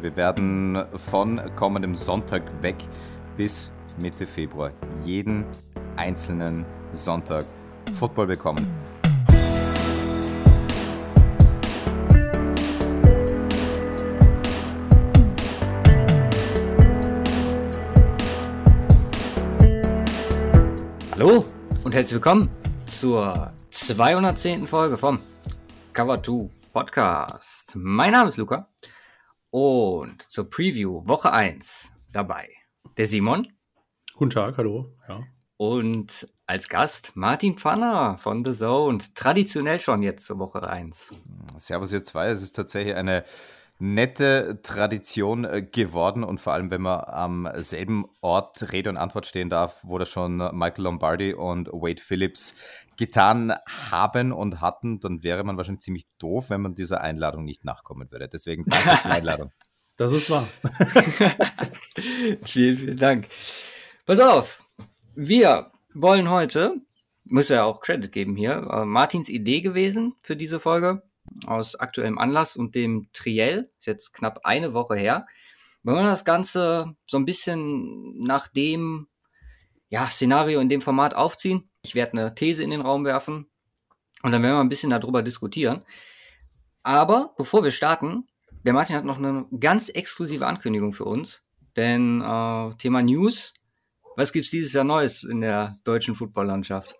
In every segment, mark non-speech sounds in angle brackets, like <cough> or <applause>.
Wir werden von kommendem Sonntag weg bis Mitte Februar jeden einzelnen Sonntag Football bekommen. Hallo und herzlich willkommen zur 210. Folge vom Cover 2 Podcast. Mein Name ist Luca und zur Preview Woche 1 dabei der Simon. Guten Tag, hallo. Ja. Und als Gast Martin Pfanner von The Zone. Traditionell schon jetzt zur Woche 1. Servus ihr zwei. Es ist tatsächlich eine nette Tradition äh, geworden und vor allem, wenn man am selben Ort Rede und Antwort stehen darf, wo das schon Michael Lombardi und Wade Phillips getan haben und hatten, dann wäre man wahrscheinlich ziemlich doof, wenn man dieser Einladung nicht nachkommen würde. Deswegen danke für die Einladung. <laughs> Das ist wahr. <laughs> vielen, vielen Dank. Pass auf, wir wollen heute, muss ja auch Credit geben hier, äh, Martins Idee gewesen für diese Folge aus aktuellem Anlass und dem Triell, ist jetzt knapp eine Woche her. Wenn wir das Ganze so ein bisschen nach dem ja, Szenario in dem Format aufziehen, ich werde eine These in den Raum werfen und dann werden wir ein bisschen darüber diskutieren. Aber bevor wir starten, der Martin hat noch eine ganz exklusive Ankündigung für uns. Denn äh, Thema News, was gibt es dieses Jahr Neues in der deutschen Footballlandschaft?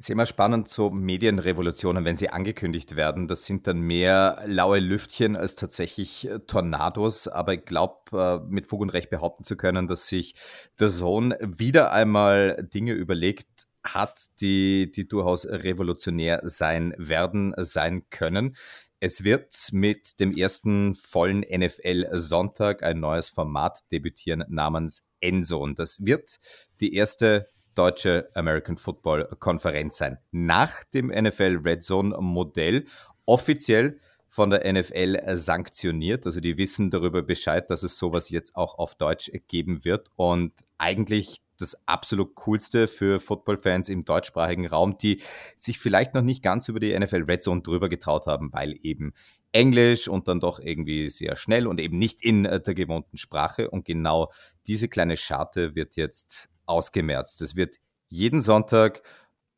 Es ist immer spannend, so Medienrevolutionen, wenn sie angekündigt werden. Das sind dann mehr laue Lüftchen als tatsächlich äh, Tornados. Aber ich glaube, äh, mit Fug und Recht behaupten zu können, dass sich der Sohn wieder einmal Dinge überlegt hat, die, die durchaus revolutionär sein werden, sein können. Es wird mit dem ersten vollen NFL-Sonntag ein neues Format debütieren namens Endzone. Das wird die erste deutsche American Football Konferenz sein. Nach dem NFL Red Zone Modell offiziell von der NFL sanktioniert. Also die wissen darüber Bescheid, dass es sowas jetzt auch auf Deutsch geben wird und eigentlich das absolut coolste für Football-Fans im deutschsprachigen Raum, die sich vielleicht noch nicht ganz über die NFL Red Zone drüber getraut haben, weil eben Englisch und dann doch irgendwie sehr schnell und eben nicht in der gewohnten Sprache. Und genau diese kleine Scharte wird jetzt ausgemerzt. Es wird jeden Sonntag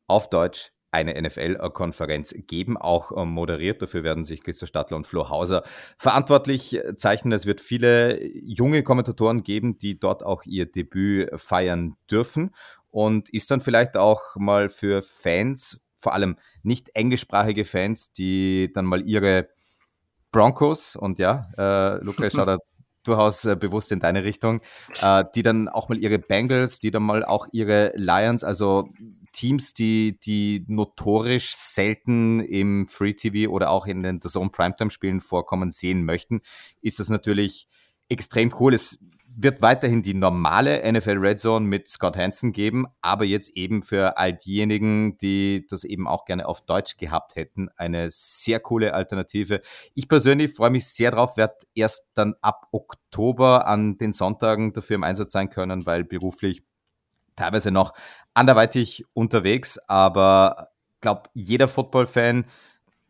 auf Deutsch eine NFL-Konferenz geben, auch ähm, moderiert. Dafür werden sich Christoph Stadler und Flo Hauser verantwortlich zeichnen. Es wird viele junge Kommentatoren geben, die dort auch ihr Debüt feiern dürfen und ist dann vielleicht auch mal für Fans, vor allem nicht englischsprachige Fans, die dann mal ihre Broncos und ja, äh, Lukas <laughs> schaut durchaus äh, bewusst in deine Richtung, äh, die dann auch mal ihre Bengals, die dann mal auch ihre Lions, also Teams, die, die notorisch selten im Free TV oder auch in den The Zone Primetime Spielen vorkommen sehen möchten, ist das natürlich extrem cool. Es wird weiterhin die normale NFL Red Zone mit Scott Hansen geben, aber jetzt eben für all diejenigen, die das eben auch gerne auf Deutsch gehabt hätten, eine sehr coole Alternative. Ich persönlich freue mich sehr drauf, werde erst dann ab Oktober an den Sonntagen dafür im Einsatz sein können, weil beruflich teilweise noch anderweitig unterwegs, aber glaube, jeder Football-Fan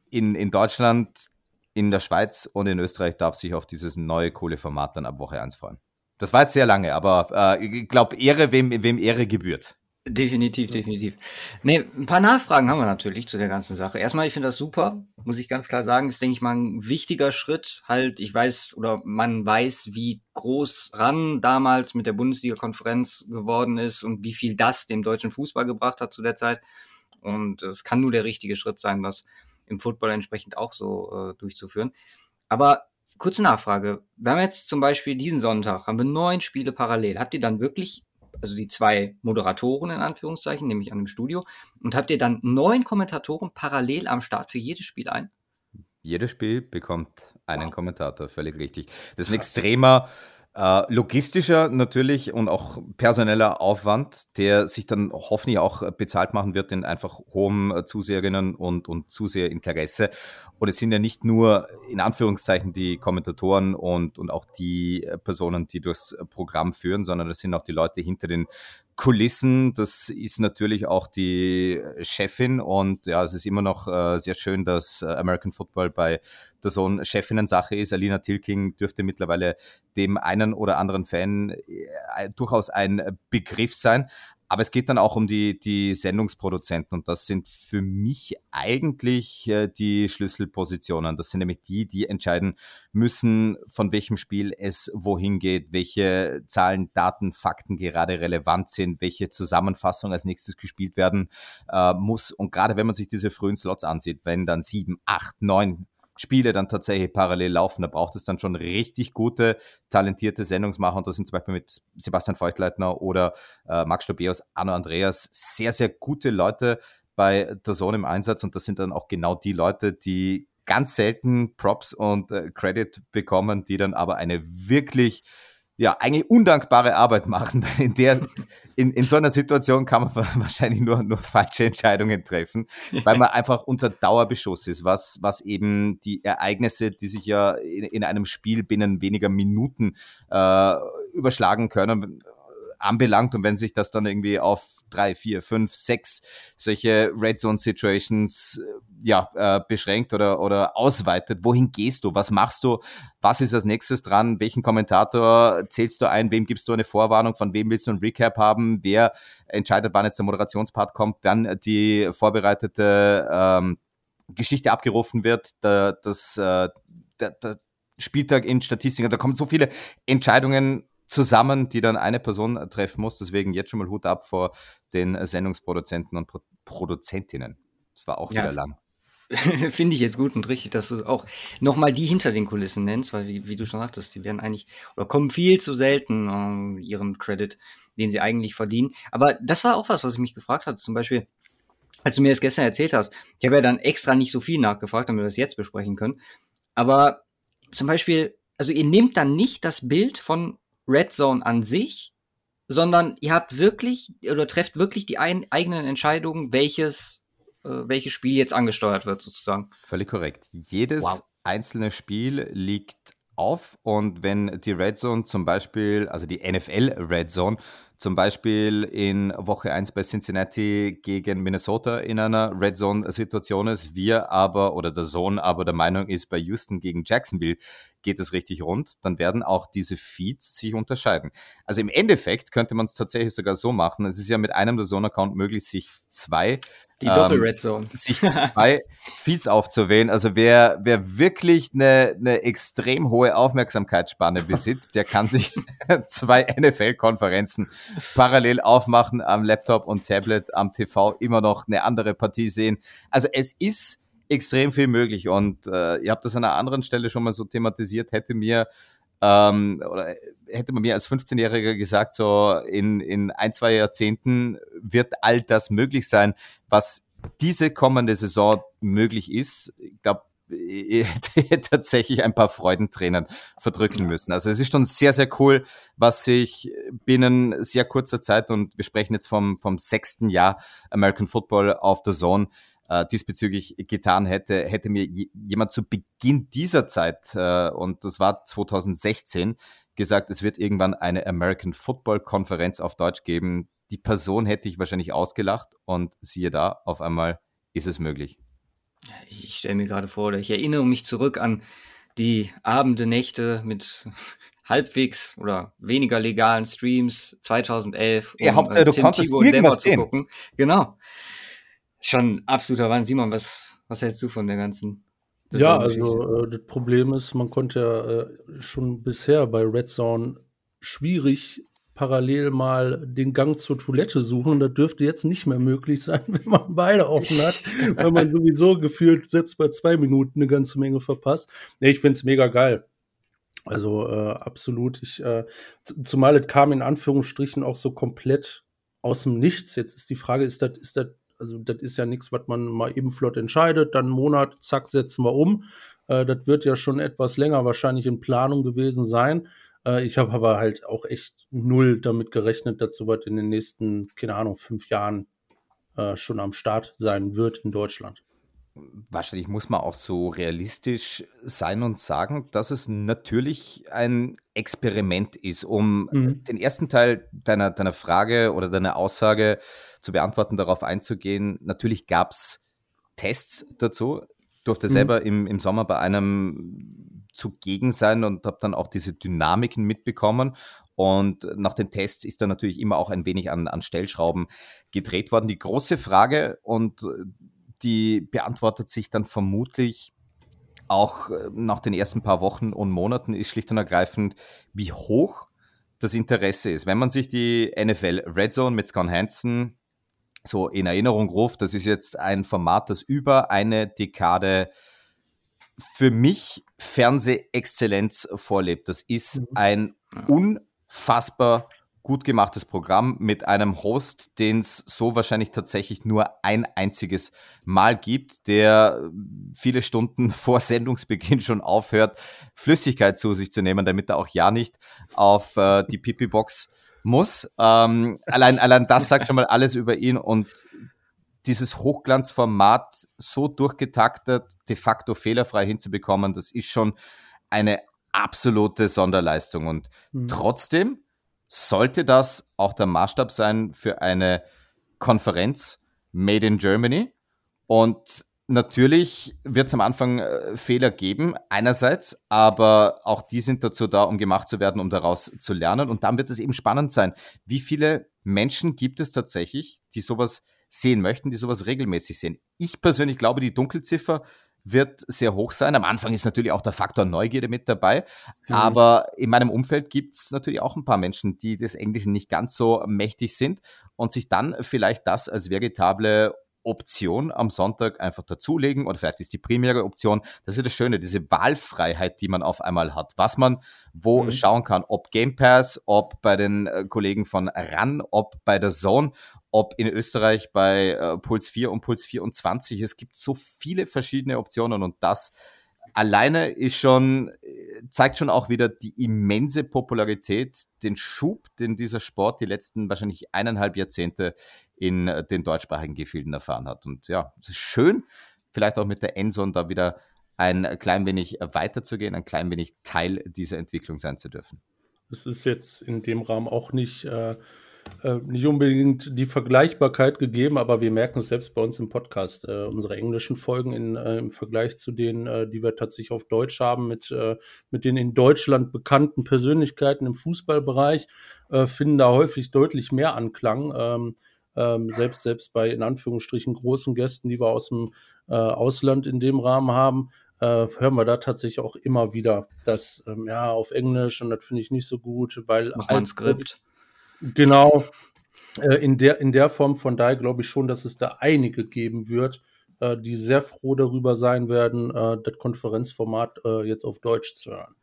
in, in Deutschland, in der Schweiz und in Österreich darf sich auf dieses neue Kohleformat dann ab Woche 1 freuen. Das war jetzt sehr lange, aber äh, ich glaube, Ehre, wem, wem Ehre gebührt. Definitiv, definitiv. Nee, ein paar Nachfragen haben wir natürlich zu der ganzen Sache. Erstmal, ich finde das super, muss ich ganz klar sagen. ist, denke ich mal, ein wichtiger Schritt. Halt, ich weiß oder man weiß, wie groß RAN damals mit der Bundesliga-Konferenz geworden ist und wie viel das dem deutschen Fußball gebracht hat zu der Zeit. Und es kann nur der richtige Schritt sein, das im Football entsprechend auch so äh, durchzuführen. Aber kurze Nachfrage. Wir haben jetzt zum Beispiel diesen Sonntag, haben wir neun Spiele parallel. Habt ihr dann wirklich, also die zwei Moderatoren in Anführungszeichen, nämlich an dem Studio, und habt ihr dann neun Kommentatoren parallel am Start für jedes Spiel ein? Jedes Spiel bekommt einen wow. Kommentator, völlig richtig. Das ist ein extremer äh, logistischer natürlich und auch personeller Aufwand, der sich dann hoffentlich auch bezahlt machen wird in einfach hohem äh, Zuseherinnen und, und Zuseherinteresse. Und es sind ja nicht nur in Anführungszeichen die Kommentatoren und, und auch die Personen, die durchs Programm führen, sondern es sind auch die Leute hinter den Kulissen, das ist natürlich auch die Chefin und ja, es ist immer noch äh, sehr schön, dass äh, American Football bei der Sohn Chefinnen-Sache ist. Alina Tilking dürfte mittlerweile dem einen oder anderen Fan äh, durchaus ein Begriff sein. Aber es geht dann auch um die, die Sendungsproduzenten und das sind für mich eigentlich äh, die Schlüsselpositionen. Das sind nämlich die, die entscheiden müssen, von welchem Spiel es wohin geht, welche Zahlen, Daten, Fakten gerade relevant sind, welche Zusammenfassung als nächstes gespielt werden äh, muss. Und gerade wenn man sich diese frühen Slots ansieht, wenn dann sieben, acht, neun Spiele dann tatsächlich parallel laufen. Da braucht es dann schon richtig gute, talentierte Sendungsmacher. Und das sind zum Beispiel mit Sebastian Feuchtleitner oder äh, Max Stobeus, Arno Andreas, sehr, sehr gute Leute bei der Zone im Einsatz. Und das sind dann auch genau die Leute, die ganz selten Props und äh, Credit bekommen, die dann aber eine wirklich ja, eigentlich undankbare Arbeit machen, <laughs> weil in der, in, in so einer Situation kann man <laughs> wahrscheinlich nur, nur falsche Entscheidungen treffen, weil man einfach unter Dauerbeschuss ist, was, was eben die Ereignisse, die sich ja in, in einem Spiel binnen weniger Minuten äh, überschlagen können, anbelangt und wenn sich das dann irgendwie auf drei, vier, fünf, sechs solche Red Zone Situations äh, ja, äh, beschränkt oder, oder ausweitet, wohin gehst du? Was machst du? Was ist als nächstes dran? Welchen Kommentator zählst du ein? Wem gibst du eine Vorwarnung? Von wem willst du ein Recap haben? Wer entscheidet, wann jetzt der Moderationspart kommt? Wann die vorbereitete ähm, Geschichte abgerufen wird? Der, das, äh, der, der Spieltag in Statistiken. Da kommen so viele Entscheidungen zusammen, die dann eine Person treffen muss. Deswegen jetzt schon mal Hut ab vor den Sendungsproduzenten und Pro Produzentinnen. Das war auch ja. wieder lang. <laughs> Finde ich jetzt gut und richtig, dass du auch nochmal die hinter den Kulissen nennst, weil wie, wie, du schon sagtest, die werden eigentlich oder kommen viel zu selten um, ihrem Credit, den sie eigentlich verdienen. Aber das war auch was, was ich mich gefragt hatte. Zum Beispiel, als du mir das gestern erzählt hast, ich habe ja dann extra nicht so viel nachgefragt, damit wir das jetzt besprechen können. Aber zum Beispiel, also ihr nehmt dann nicht das Bild von Red Zone an sich, sondern ihr habt wirklich oder trefft wirklich die ein, eigenen Entscheidungen, welches, äh, welches Spiel jetzt angesteuert wird, sozusagen. Völlig korrekt. Jedes wow. einzelne Spiel liegt auf und wenn die Red Zone zum Beispiel, also die NFL Red Zone, zum Beispiel in Woche 1 bei Cincinnati gegen Minnesota in einer Red Zone-Situation ist, wir aber oder der Zone aber der Meinung ist, bei Houston gegen Jacksonville geht es richtig rund, dann werden auch diese Feeds sich unterscheiden. Also im Endeffekt könnte man es tatsächlich sogar so machen. Es ist ja mit einem der Zone-Account möglich, sich zwei die Doppel-Red Zone. Ähm, sich <laughs> zwei Feeds aufzuwählen. Also wer, wer wirklich eine, eine extrem hohe Aufmerksamkeitsspanne besitzt, der kann sich <laughs> zwei NFL-Konferenzen parallel aufmachen am Laptop und Tablet, am TV immer noch eine andere Partie sehen. Also es ist extrem viel möglich und äh, ihr habt das an einer anderen Stelle schon mal so thematisiert, hätte mir ähm, oder hätte man mir als 15-Jähriger gesagt, so in, in ein, zwei Jahrzehnten wird all das möglich sein, was diese kommende Saison möglich ist. Ich glaube, hätte tatsächlich ein paar Freudentränen verdrücken müssen. Also es ist schon sehr, sehr cool, was sich binnen sehr kurzer Zeit, und wir sprechen jetzt vom, vom sechsten Jahr American Football auf der Zone, äh, diesbezüglich getan hätte, hätte mir jemand zu Beginn dieser Zeit, äh, und das war 2016, gesagt, es wird irgendwann eine American Football Konferenz auf Deutsch geben. Die Person hätte ich wahrscheinlich ausgelacht und siehe da, auf einmal ist es möglich. Ich stelle mir gerade vor, ich erinnere mich zurück an die Abende, Nächte mit <laughs> halbwegs oder weniger legalen Streams 2011. Ja, um, Hauptsache, du Tim konntest irgendwas sehen. Genau schon absoluter Wahnsinn. Simon, was, was hältst du von der ganzen? Ja, also äh, das Problem ist, man konnte ja äh, schon bisher bei Red Zone schwierig parallel mal den Gang zur Toilette suchen. Das dürfte jetzt nicht mehr möglich sein, <laughs> wenn man beide offen hat, weil man <laughs> sowieso gefühlt selbst bei zwei Minuten eine ganze Menge verpasst. Nee, ich find's mega geil. Also äh, absolut. Ich, äh, zumal es kam in Anführungsstrichen auch so komplett aus dem Nichts. Jetzt ist die Frage, ist das, ist das also das ist ja nichts, was man mal eben flott entscheidet, dann einen Monat, zack, setzen wir um. Äh, das wird ja schon etwas länger wahrscheinlich in Planung gewesen sein. Äh, ich <laughs> habe aber halt auch echt null damit gerechnet, dass sowas in den nächsten, keine Ahnung, fünf Jahren äh, schon am Start sein wird in Deutschland. Wahrscheinlich muss man auch so realistisch sein und sagen, dass es natürlich ein Experiment ist, um mhm. den ersten Teil deiner, deiner Frage oder deiner Aussage zu beantworten, darauf einzugehen. Natürlich gab es Tests dazu. Durfte mhm. selber im, im Sommer bei einem zugegen sein und habe dann auch diese Dynamiken mitbekommen. Und nach den Tests ist da natürlich immer auch ein wenig an, an Stellschrauben gedreht worden. Die große Frage, und die beantwortet sich dann vermutlich auch äh, nach den ersten paar Wochen und Monaten, ist schlicht und ergreifend, wie hoch das Interesse ist. Wenn man sich die NFL Red Zone mit Scott Hansen so in Erinnerung ruft, das ist jetzt ein Format, das über eine Dekade für mich Fernsehexzellenz vorlebt. Das ist mhm. ein unfassbar gut gemachtes Programm mit einem Host, den es so wahrscheinlich tatsächlich nur ein einziges Mal gibt, der viele Stunden <laughs> vor Sendungsbeginn schon aufhört, Flüssigkeit zu sich zu nehmen, damit er auch ja nicht auf äh, die Pipi-Box muss. Ähm, allein, allein das sagt schon mal alles über ihn und dieses Hochglanzformat so durchgetaktet, de facto fehlerfrei hinzubekommen, das ist schon eine absolute Sonderleistung. Und mhm. trotzdem sollte das auch der Maßstab sein für eine Konferenz Made in Germany. Und natürlich wird es am Anfang äh, Fehler geben, einerseits, aber auch die sind dazu da, um gemacht zu werden, um daraus zu lernen. Und dann wird es eben spannend sein, wie viele Menschen gibt es tatsächlich, die sowas sehen möchten, die sowas regelmäßig sehen. Ich persönlich glaube, die Dunkelziffer wird sehr hoch sein. Am Anfang ist natürlich auch der Faktor Neugierde mit dabei. Mhm. Aber in meinem Umfeld gibt es natürlich auch ein paar Menschen, die des Englischen nicht ganz so mächtig sind und sich dann vielleicht das als vegetable Option am Sonntag einfach dazulegen oder vielleicht ist die primäre Option. Das ist das Schöne, diese Wahlfreiheit, die man auf einmal hat, was man wo mhm. schauen kann, ob Game Pass, ob bei den äh, Kollegen von RAN, ob bei der Zone ob in Österreich bei äh, Puls 4 und Puls 24. Es gibt so viele verschiedene Optionen und das alleine ist schon, äh, zeigt schon auch wieder die immense Popularität, den Schub, den dieser Sport die letzten wahrscheinlich eineinhalb Jahrzehnte in äh, den deutschsprachigen Gefilden erfahren hat. Und ja, es ist schön, vielleicht auch mit der Enson da wieder ein klein wenig weiterzugehen, ein klein wenig Teil dieser Entwicklung sein zu dürfen. Es ist jetzt in dem Rahmen auch nicht äh, äh, nicht unbedingt die Vergleichbarkeit gegeben, aber wir merken es selbst bei uns im Podcast. Äh, unsere englischen Folgen in, äh, im Vergleich zu denen, äh, die wir tatsächlich auf Deutsch haben, mit, äh, mit den in Deutschland bekannten Persönlichkeiten im Fußballbereich, äh, finden da häufig deutlich mehr Anklang. Ähm, ähm, selbst, selbst bei in Anführungsstrichen großen Gästen, die wir aus dem Ausland in dem Rahmen haben, hören wir da tatsächlich auch immer wieder das, ähm, ja, auf Englisch und das finde ich nicht so gut, weil. Muss man Skript. Genau. Äh, in, der, in der Form von daher glaube ich schon, dass es da einige geben wird, äh, die sehr froh darüber sein werden, äh, das Konferenzformat äh, jetzt auf Deutsch zu hören.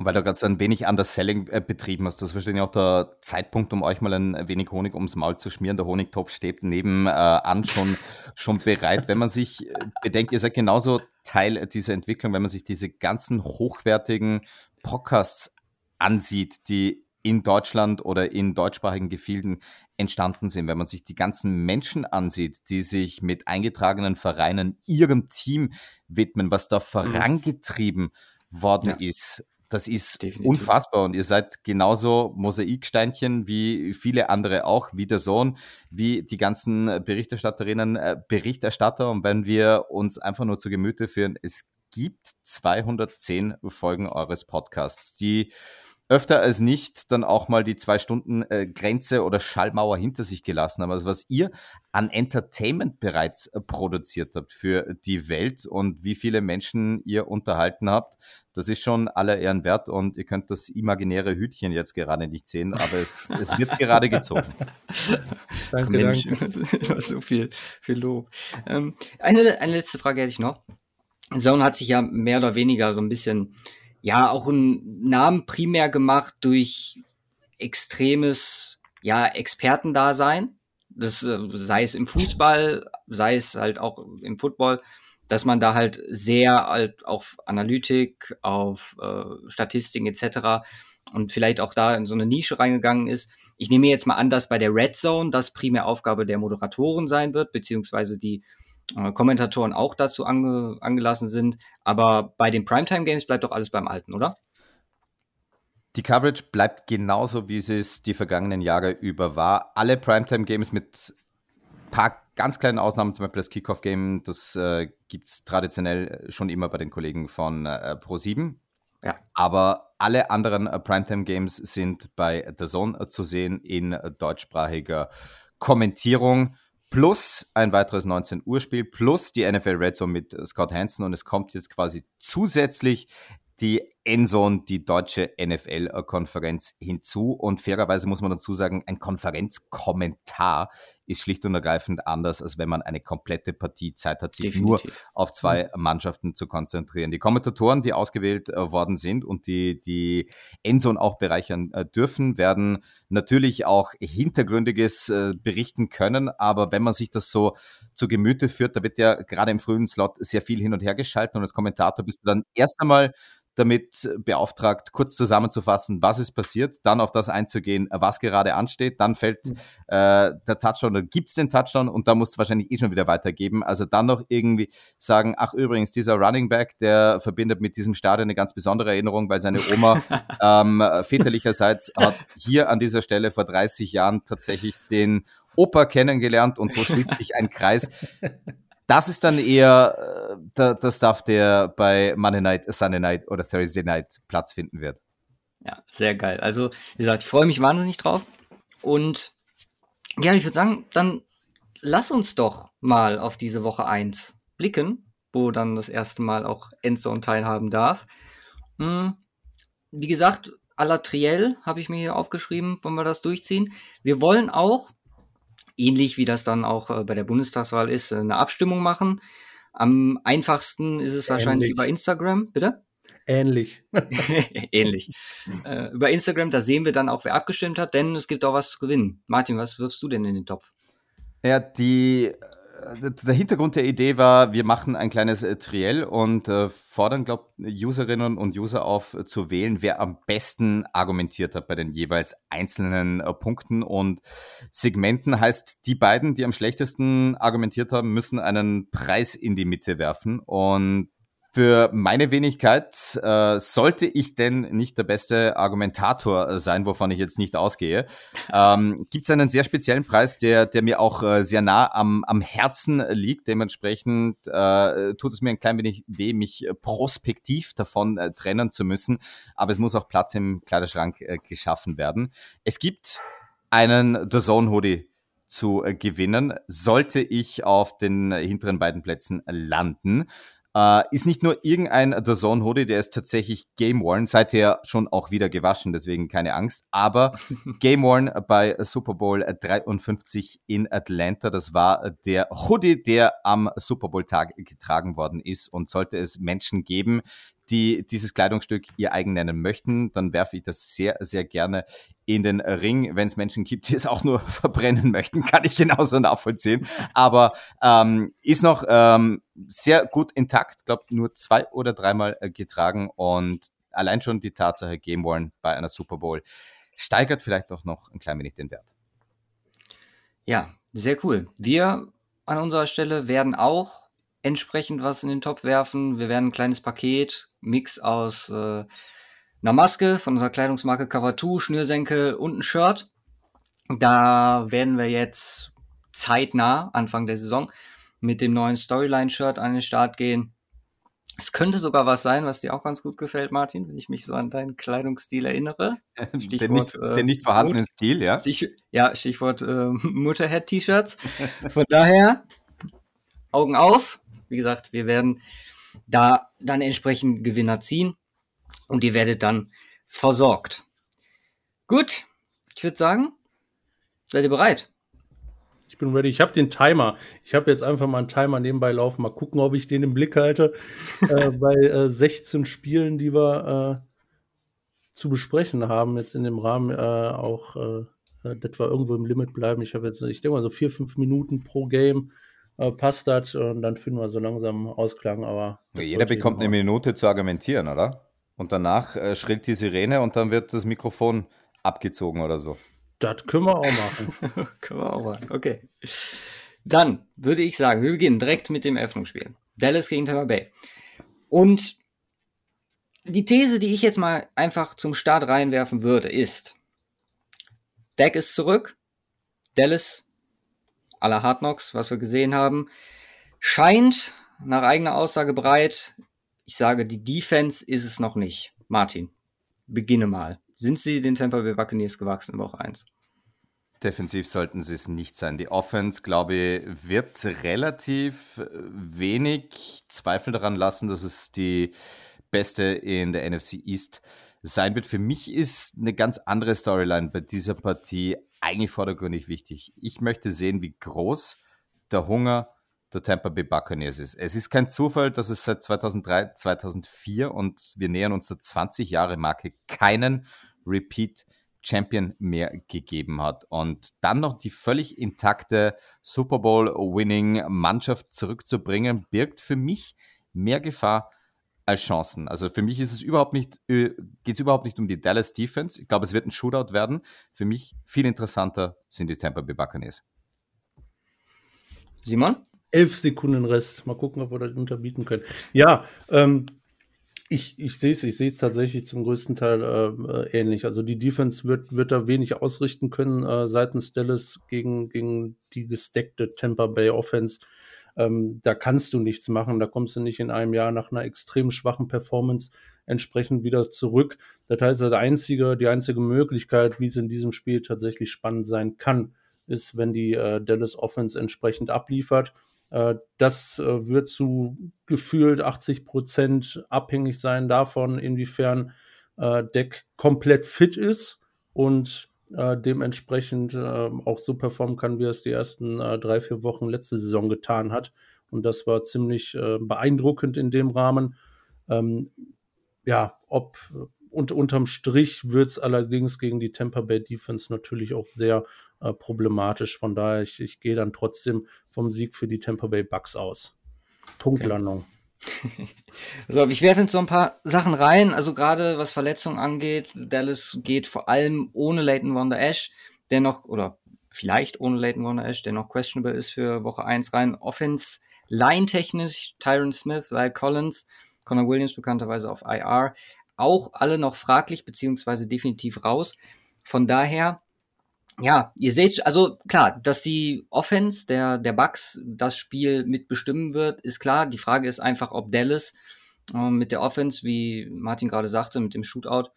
Und weil du gerade so ein wenig Underselling äh, betrieben hast, das ist wahrscheinlich auch der Zeitpunkt, um euch mal ein wenig Honig ums Maul zu schmieren. Der Honigtopf steht nebenan äh, schon, schon bereit. Wenn man sich äh, bedenkt, ihr seid genauso Teil dieser Entwicklung, wenn man sich diese ganzen hochwertigen Podcasts ansieht, die in Deutschland oder in deutschsprachigen Gefilden entstanden sind. Wenn man sich die ganzen Menschen ansieht, die sich mit eingetragenen Vereinen ihrem Team widmen, was da mhm. vorangetrieben worden ja. ist, das ist Definitiv. unfassbar. Und ihr seid genauso Mosaiksteinchen wie viele andere auch, wie der Sohn, wie die ganzen Berichterstatterinnen, äh, Berichterstatter. Und wenn wir uns einfach nur zu Gemüte führen, es gibt 210 Folgen eures Podcasts, die öfter als nicht dann auch mal die zwei Stunden äh, Grenze oder Schallmauer hinter sich gelassen haben. Also was ihr an Entertainment bereits äh, produziert habt für die Welt und wie viele Menschen ihr unterhalten habt, das ist schon aller Ehren wert und ihr könnt das imaginäre Hütchen jetzt gerade nicht sehen, aber es, <laughs> es wird gerade gezogen. danke, Mensch, danke. <laughs> so viel, viel Lob. Ähm, eine, eine letzte Frage hätte ich noch. Zone hat sich ja mehr oder weniger so ein bisschen ja auch einen Namen primär gemacht durch extremes ja Expertendasein. Das äh, sei es im Fußball, sei es halt auch im Football, dass man da halt sehr halt auf Analytik, auf äh, Statistiken etc. und vielleicht auch da in so eine Nische reingegangen ist. Ich nehme jetzt mal an, dass bei der Red Zone das primär Aufgabe der Moderatoren sein wird, beziehungsweise die äh, Kommentatoren auch dazu ange angelassen sind. Aber bei den Primetime-Games bleibt doch alles beim Alten, oder? Die Coverage bleibt genauso, wie es die vergangenen Jahre über war. Alle Primetime-Games mit ein paar ganz kleinen Ausnahmen, zum Beispiel das Kickoff-Game, das äh, gibt es traditionell schon immer bei den Kollegen von äh, Pro7. Ja. Aber alle anderen äh, Primetime-Games sind bei The Zone zu sehen in deutschsprachiger Kommentierung plus ein weiteres 19 Uhr Spiel plus die NFL Red Zone mit Scott Hansen. Und es kommt jetzt quasi zusätzlich die Endzone, die deutsche NFL-Konferenz hinzu. Und fairerweise muss man dazu sagen, ein Konferenzkommentar ist schlicht und ergreifend anders, als wenn man eine komplette Partie Zeit hat, sich Definitiv. nur auf zwei mhm. Mannschaften zu konzentrieren. Die Kommentatoren, die ausgewählt äh, worden sind und die die Endzone auch bereichern äh, dürfen, werden natürlich auch Hintergründiges äh, berichten können. Aber wenn man sich das so zu Gemüte führt, da wird ja gerade im frühen Slot sehr viel hin und her geschalten und als Kommentator bist du dann erst einmal damit beauftragt, kurz zusammenzufassen, was ist passiert, dann auf das einzugehen, was gerade ansteht, dann fällt mhm. äh, der Touchdown oder gibt es den Touchdown und da musst du wahrscheinlich eh schon wieder weitergeben. Also dann noch irgendwie sagen, ach übrigens, dieser Running Back, der verbindet mit diesem Stadion eine ganz besondere Erinnerung, weil seine Oma <laughs> ähm, väterlicherseits hat hier an dieser Stelle vor 30 Jahren tatsächlich den Opa kennengelernt und so schließt sich ein Kreis. Das ist dann eher äh, der, der der bei Monday Night, Sunday Night oder Thursday Night Platz finden wird. Ja, sehr geil. Also, wie gesagt, ich freue mich wahnsinnig drauf. Und ja, ich würde sagen, dann lass uns doch mal auf diese Woche 1 blicken, wo dann das erste Mal auch Endzone teilhaben darf. Hm, wie gesagt, à la Triell habe ich mir hier aufgeschrieben, wollen wir das durchziehen. Wir wollen auch ähnlich wie das dann auch äh, bei der Bundestagswahl ist, eine Abstimmung machen. Am einfachsten ist es Ähnlich. wahrscheinlich über Instagram, bitte? Ähnlich. <laughs> Ähnlich. Äh, über Instagram, da sehen wir dann auch, wer abgestimmt hat, denn es gibt auch was zu gewinnen. Martin, was wirfst du denn in den Topf? Ja, die der Hintergrund der Idee war, wir machen ein kleines äh, Triell und äh, fordern, glaube Userinnen und User auf äh, zu wählen, wer am besten argumentiert hat bei den jeweils einzelnen äh, Punkten und Segmenten. Heißt, die beiden, die am schlechtesten argumentiert haben, müssen einen Preis in die Mitte werfen und für meine Wenigkeit äh, sollte ich denn nicht der beste Argumentator äh, sein, wovon ich jetzt nicht ausgehe, ähm, gibt es einen sehr speziellen Preis, der, der mir auch äh, sehr nah am, am Herzen liegt. Dementsprechend äh, tut es mir ein klein wenig weh, mich prospektiv davon äh, trennen zu müssen. Aber es muss auch Platz im Kleiderschrank äh, geschaffen werden. Es gibt einen The Zone Hoodie zu äh, gewinnen, sollte ich auf den hinteren beiden Plätzen landen. Uh, ist nicht nur irgendein The Zone Hoodie, der ist tatsächlich Game Worn, seither schon auch wieder gewaschen, deswegen keine Angst. Aber <laughs> Game Worn bei Super Bowl 53 in Atlanta, das war der Hoodie, der am Super Bowl Tag getragen worden ist. Und sollte es Menschen geben, die dieses Kleidungsstück ihr eigen nennen möchten, dann werfe ich das sehr, sehr gerne in den Ring. Wenn es Menschen gibt, die es auch nur <laughs> verbrennen möchten, kann ich genauso nachvollziehen. Aber ähm, ist noch ähm, sehr gut intakt, glaube nur zwei oder dreimal äh, getragen und allein schon die Tatsache Game Worn bei einer Super Bowl steigert vielleicht auch noch ein klein wenig den Wert. Ja, sehr cool. Wir an unserer Stelle werden auch entsprechend was in den Topf werfen. Wir werden ein kleines Paket, Mix aus äh, einer Maske von unserer Kleidungsmarke Cover 2, Schnürsenkel und ein Shirt. Da werden wir jetzt zeitnah, Anfang der Saison, mit dem neuen Storyline-Shirt an den Start gehen. Es könnte sogar was sein, was dir auch ganz gut gefällt, Martin, wenn ich mich so an deinen Kleidungsstil erinnere. <laughs> Stichwort, den, nicht, äh, den nicht vorhandenen Stil, ja? Stich, ja, Stichwort äh, <laughs> Mutterhead-T-Shirts. Von daher, Augen auf, wie gesagt, wir werden da dann entsprechend Gewinner ziehen und ihr werdet dann versorgt. Gut, ich würde sagen, seid ihr bereit? Ich bin ready. Ich habe den Timer. Ich habe jetzt einfach mal einen Timer nebenbei laufen. Mal gucken, ob ich den im Blick halte. <laughs> äh, bei äh, 16 Spielen, die wir äh, zu besprechen haben, jetzt in dem Rahmen äh, auch, äh, äh, das war irgendwo im Limit bleiben. Ich habe jetzt, ich denke mal, so vier, fünf Minuten pro Game äh, passt das und dann finden wir so langsam Ausklang. Aber ja, jeder bekommt eine Minute zu argumentieren, oder? Und danach äh, schrillt die Sirene und dann wird das Mikrofon abgezogen oder so. Das können wir auch machen. <laughs> können wir auch machen, okay. Dann würde ich sagen, wir beginnen direkt mit dem Eröffnungsspiel. Dallas gegen Tampa Bay. Und die These, die ich jetzt mal einfach zum Start reinwerfen würde, ist, Dak ist zurück, Dallas, aller Hard Knocks, was wir gesehen haben, scheint nach eigener Aussage bereit. Ich sage, die Defense ist es noch nicht. Martin, beginne mal. Sind sie den Tampa Bay Buccaneers gewachsen in Woche 1? Defensiv sollten sie es nicht sein. Die Offense, glaube ich, wird relativ wenig Zweifel daran lassen, dass es die beste in der NFC East sein wird. Für mich ist eine ganz andere Storyline bei dieser Partie eigentlich vordergründig wichtig. Ich möchte sehen, wie groß der Hunger der Tampa Bay Buccaneers ist. Es ist kein Zufall, dass es seit 2003, 2004 und wir nähern uns der 20 Jahre Marke keinen Repeat Champion mehr gegeben hat. Und dann noch die völlig intakte Super Bowl Winning Mannschaft zurückzubringen, birgt für mich mehr Gefahr als Chancen. Also für mich ist es überhaupt nicht, äh, geht es überhaupt nicht um die Dallas Defense. Ich glaube, es wird ein Shootout werden. Für mich viel interessanter sind die Tampa Bay Buccaneers. Simon? Elf Sekunden Rest. Mal gucken, ob wir das unterbieten können. Ja, ähm, ich, ich sehe es, ich sehe es tatsächlich zum größten Teil äh, ähnlich. Also die Defense wird, wird da wenig ausrichten können äh, seitens Dallas gegen, gegen die gesteckte Tampa Bay Offense. Ähm, da kannst du nichts machen. Da kommst du nicht in einem Jahr nach einer extrem schwachen Performance entsprechend wieder zurück. Das heißt, das einzige, die einzige Möglichkeit, wie es in diesem Spiel tatsächlich spannend sein kann, ist, wenn die äh, Dallas Offense entsprechend abliefert. Äh, das äh, wird zu gefühlt 80 Prozent abhängig sein davon, inwiefern äh, Deck komplett fit ist und äh, dementsprechend äh, auch so performen kann, wie er es die ersten äh, drei, vier Wochen letzte Saison getan hat. Und das war ziemlich äh, beeindruckend in dem Rahmen. Ähm, ja, ob und unterm Strich wird es allerdings gegen die Tampa Bay Defense natürlich auch sehr äh, problematisch. Von daher, ich, ich gehe dann trotzdem vom Sieg für die Tampa Bay Bucks aus. Punktlandung. Okay. <laughs> So, ich werfe jetzt so ein paar Sachen rein. Also gerade was Verletzungen angeht, Dallas geht vor allem ohne Leighton Wonder Ash, der noch, oder vielleicht ohne Leighton Wonder Ash, der noch questionable ist für Woche 1 rein. Offense, line-technisch, Tyron Smith, Lyle Collins, Connor Williams bekannterweise auf IR, auch alle noch fraglich, beziehungsweise definitiv raus. Von daher, ja, ihr seht, also klar, dass die Offense der, der Bucks das Spiel mitbestimmen wird, ist klar. Die Frage ist einfach, ob Dallas äh, mit der Offense, wie Martin gerade sagte, mit dem Shootout,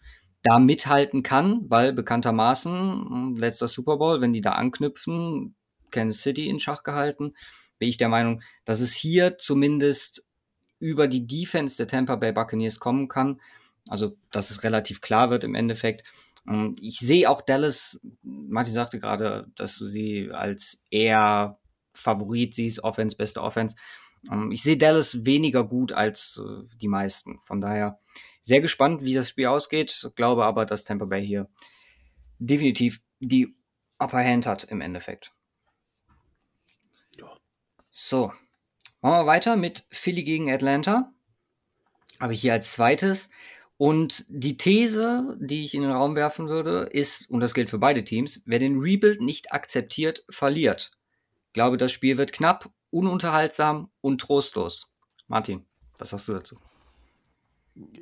da mithalten kann, weil bekanntermaßen, äh, letzter Super Bowl, wenn die da anknüpfen, Kansas City in Schach gehalten, bin ich der Meinung, dass es hier zumindest über die Defense der Tampa Bay Buccaneers kommen kann. Also, dass es relativ klar wird im Endeffekt. Ähm, ich sehe auch Dallas, Martin sagte gerade, dass du sie als eher Favorit siehst, Offense, beste Offense. Ähm, ich sehe Dallas weniger gut als äh, die meisten. Von daher sehr gespannt, wie das Spiel ausgeht. Glaube aber, dass Tampa Bay hier definitiv die Upper Hand hat im Endeffekt. So, machen wir weiter mit Philly gegen Atlanta. Habe ich hier als zweites. Und die These, die ich in den Raum werfen würde, ist, und das gilt für beide Teams, wer den Rebuild nicht akzeptiert, verliert. Ich glaube, das Spiel wird knapp, ununterhaltsam und trostlos. Martin, was sagst du dazu?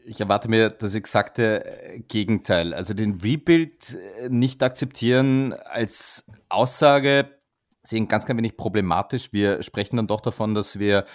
Ich erwarte mir das exakte äh, Gegenteil. Also den Rebuild äh, nicht akzeptieren als Aussage sehen ganz, ganz wenig problematisch. Wir sprechen dann doch davon, dass wir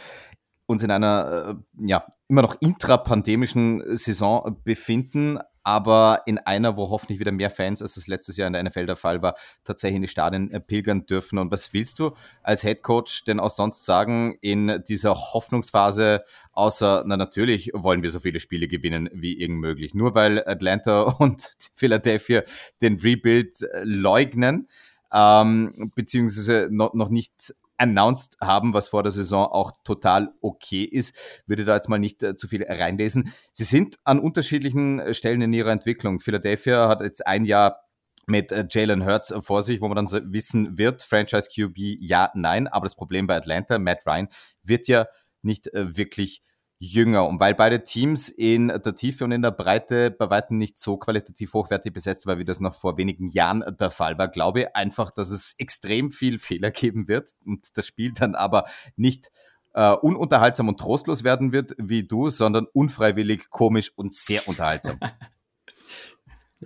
uns in einer äh, ja, immer noch intrapandemischen Saison befinden, aber in einer, wo hoffentlich wieder mehr Fans, als es letztes Jahr in der NFL der Fall war, tatsächlich in die Stadien äh, pilgern dürfen. Und was willst du als Head Coach denn auch sonst sagen in dieser Hoffnungsphase, außer, na natürlich wollen wir so viele Spiele gewinnen wie irgend möglich. Nur weil Atlanta <laughs> und Philadelphia den Rebuild äh, leugnen, ähm, beziehungsweise noch nicht announced haben, was vor der Saison auch total okay ist. Würde da jetzt mal nicht äh, zu viel reinlesen. Sie sind an unterschiedlichen äh, Stellen in ihrer Entwicklung. Philadelphia hat jetzt ein Jahr mit äh, Jalen Hurts vor sich, wo man dann wissen wird, Franchise QB ja, nein. Aber das Problem bei Atlanta, Matt Ryan, wird ja nicht äh, wirklich jünger und weil beide Teams in der Tiefe und in der Breite bei weitem nicht so qualitativ hochwertig besetzt war, wie das noch vor wenigen Jahren der Fall war, glaube ich einfach, dass es extrem viel Fehler geben wird und das Spiel dann aber nicht äh, ununterhaltsam und trostlos werden wird wie du, sondern unfreiwillig, komisch und sehr unterhaltsam. <laughs>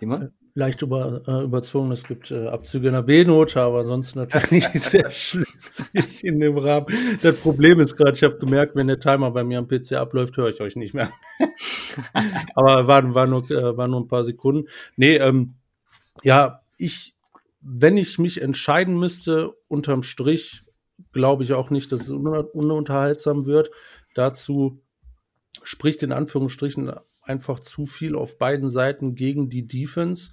ja leicht über, äh, überzogen. Es gibt äh, Abzüge in der B-Note, aber sonst natürlich <laughs> sehr schlüssig in dem Rahmen. Das Problem ist gerade, ich habe gemerkt, wenn der Timer bei mir am PC abläuft, höre ich euch nicht mehr. <laughs> aber war, war, nur, äh, war nur ein paar Sekunden. Nee, ähm, ja, ich, wenn ich mich entscheiden müsste, unterm Strich, glaube ich auch nicht, dass es un ununterhaltsam wird. Dazu spricht in Anführungsstrichen einfach zu viel auf beiden Seiten gegen die Defense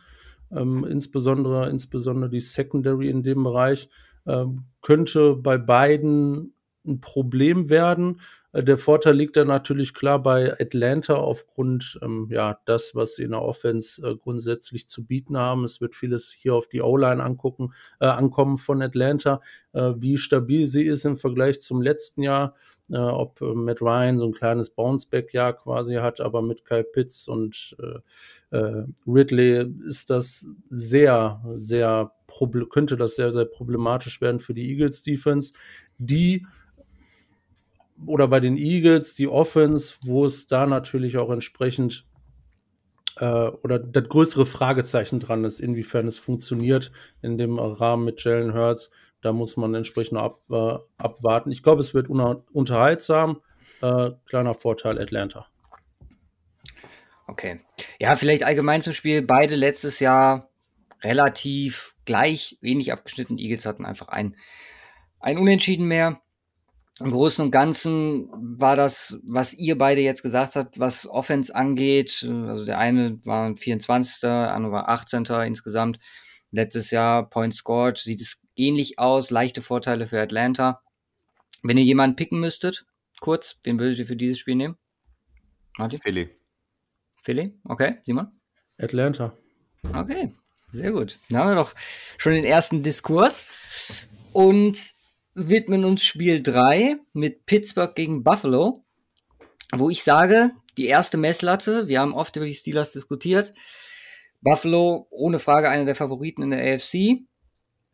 ähm, insbesondere, insbesondere die Secondary in dem Bereich, ähm, könnte bei beiden ein Problem werden. Äh, der Vorteil liegt dann natürlich klar bei Atlanta aufgrund, ähm, ja, das, was sie in der Offense äh, grundsätzlich zu bieten haben. Es wird vieles hier auf die O-Line angucken, äh, ankommen von Atlanta, äh, wie stabil sie ist im Vergleich zum letzten Jahr äh, ob äh, Matt Ryan so ein kleines Bounceback-Jahr quasi hat, aber mit Kyle Pitts und äh, äh, Ridley ist das sehr, sehr, könnte das sehr, sehr problematisch werden für die Eagles Defense, die oder bei den Eagles die Offense, wo es da natürlich auch entsprechend äh, oder das größere Fragezeichen dran ist, inwiefern es funktioniert in dem Rahmen mit Jalen Hurts. Da muss man entsprechend ab, äh, abwarten. Ich glaube, es wird unterhaltsam. Äh, kleiner Vorteil Atlanta. Okay. Ja, vielleicht allgemein zum Spiel. Beide letztes Jahr relativ gleich, wenig abgeschnitten. Die Eagles hatten einfach ein, ein Unentschieden mehr. Im Großen und Ganzen war das, was ihr beide jetzt gesagt habt, was Offense angeht. Also der eine war 24., der andere war 18. insgesamt. Letztes Jahr Point scored, sieht es ähnlich aus, leichte Vorteile für Atlanta. Wenn ihr jemanden picken müsstet, kurz, wen würdet ihr für dieses Spiel nehmen? Martin? Philly. Philly? Okay, Simon? Atlanta. Okay, sehr gut. Dann haben wir doch schon den ersten Diskurs und widmen uns Spiel 3 mit Pittsburgh gegen Buffalo, wo ich sage, die erste Messlatte, wir haben oft über die Steelers diskutiert, Buffalo ohne Frage einer der Favoriten in der AFC,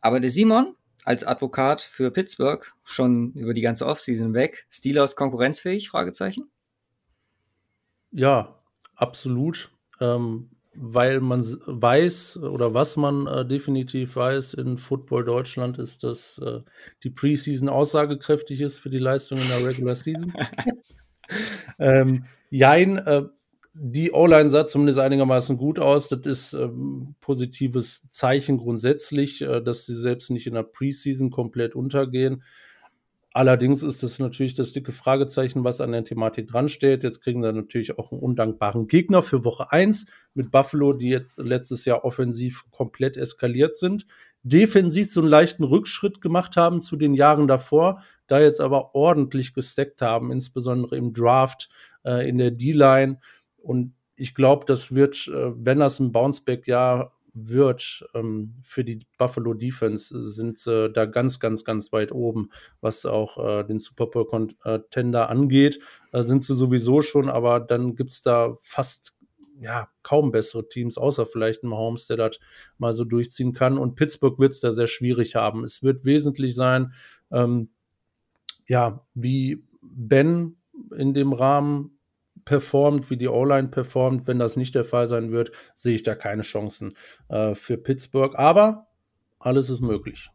aber der Simon als Advokat für Pittsburgh schon über die ganze Offseason weg. Steelers konkurrenzfähig? Fragezeichen. Ja, absolut. Ähm, weil man weiß oder was man äh, definitiv weiß in Football Deutschland ist, dass äh, die Preseason aussagekräftig ist für die Leistung in der Regular Season. <laughs> ähm, Jein, äh, die O-Line sah zumindest einigermaßen gut aus. Das ist ähm, positives Zeichen grundsätzlich, äh, dass sie selbst nicht in der Preseason komplett untergehen. Allerdings ist es natürlich das dicke Fragezeichen, was an der Thematik dran steht. Jetzt kriegen sie natürlich auch einen undankbaren Gegner für Woche 1 mit Buffalo, die jetzt letztes Jahr offensiv komplett eskaliert sind. Defensiv so einen leichten Rückschritt gemacht haben zu den Jahren davor, da jetzt aber ordentlich gesteckt haben, insbesondere im Draft, äh, in der D-Line. Und ich glaube, das wird, äh, wenn das ein Bounceback-Jahr wird ähm, für die Buffalo Defense, sind sie da ganz, ganz, ganz weit oben, was auch äh, den Super Bowl-Contender angeht. Da sind sie sowieso schon, aber dann gibt es da fast ja, kaum bessere Teams, außer vielleicht ein Mahomes, der das mal so durchziehen kann. Und Pittsburgh wird es da sehr schwierig haben. Es wird wesentlich sein, ähm, ja, wie Ben in dem Rahmen performt, wie die O-Line performt. Wenn das nicht der Fall sein wird, sehe ich da keine Chancen äh, für Pittsburgh. Aber alles ist möglich.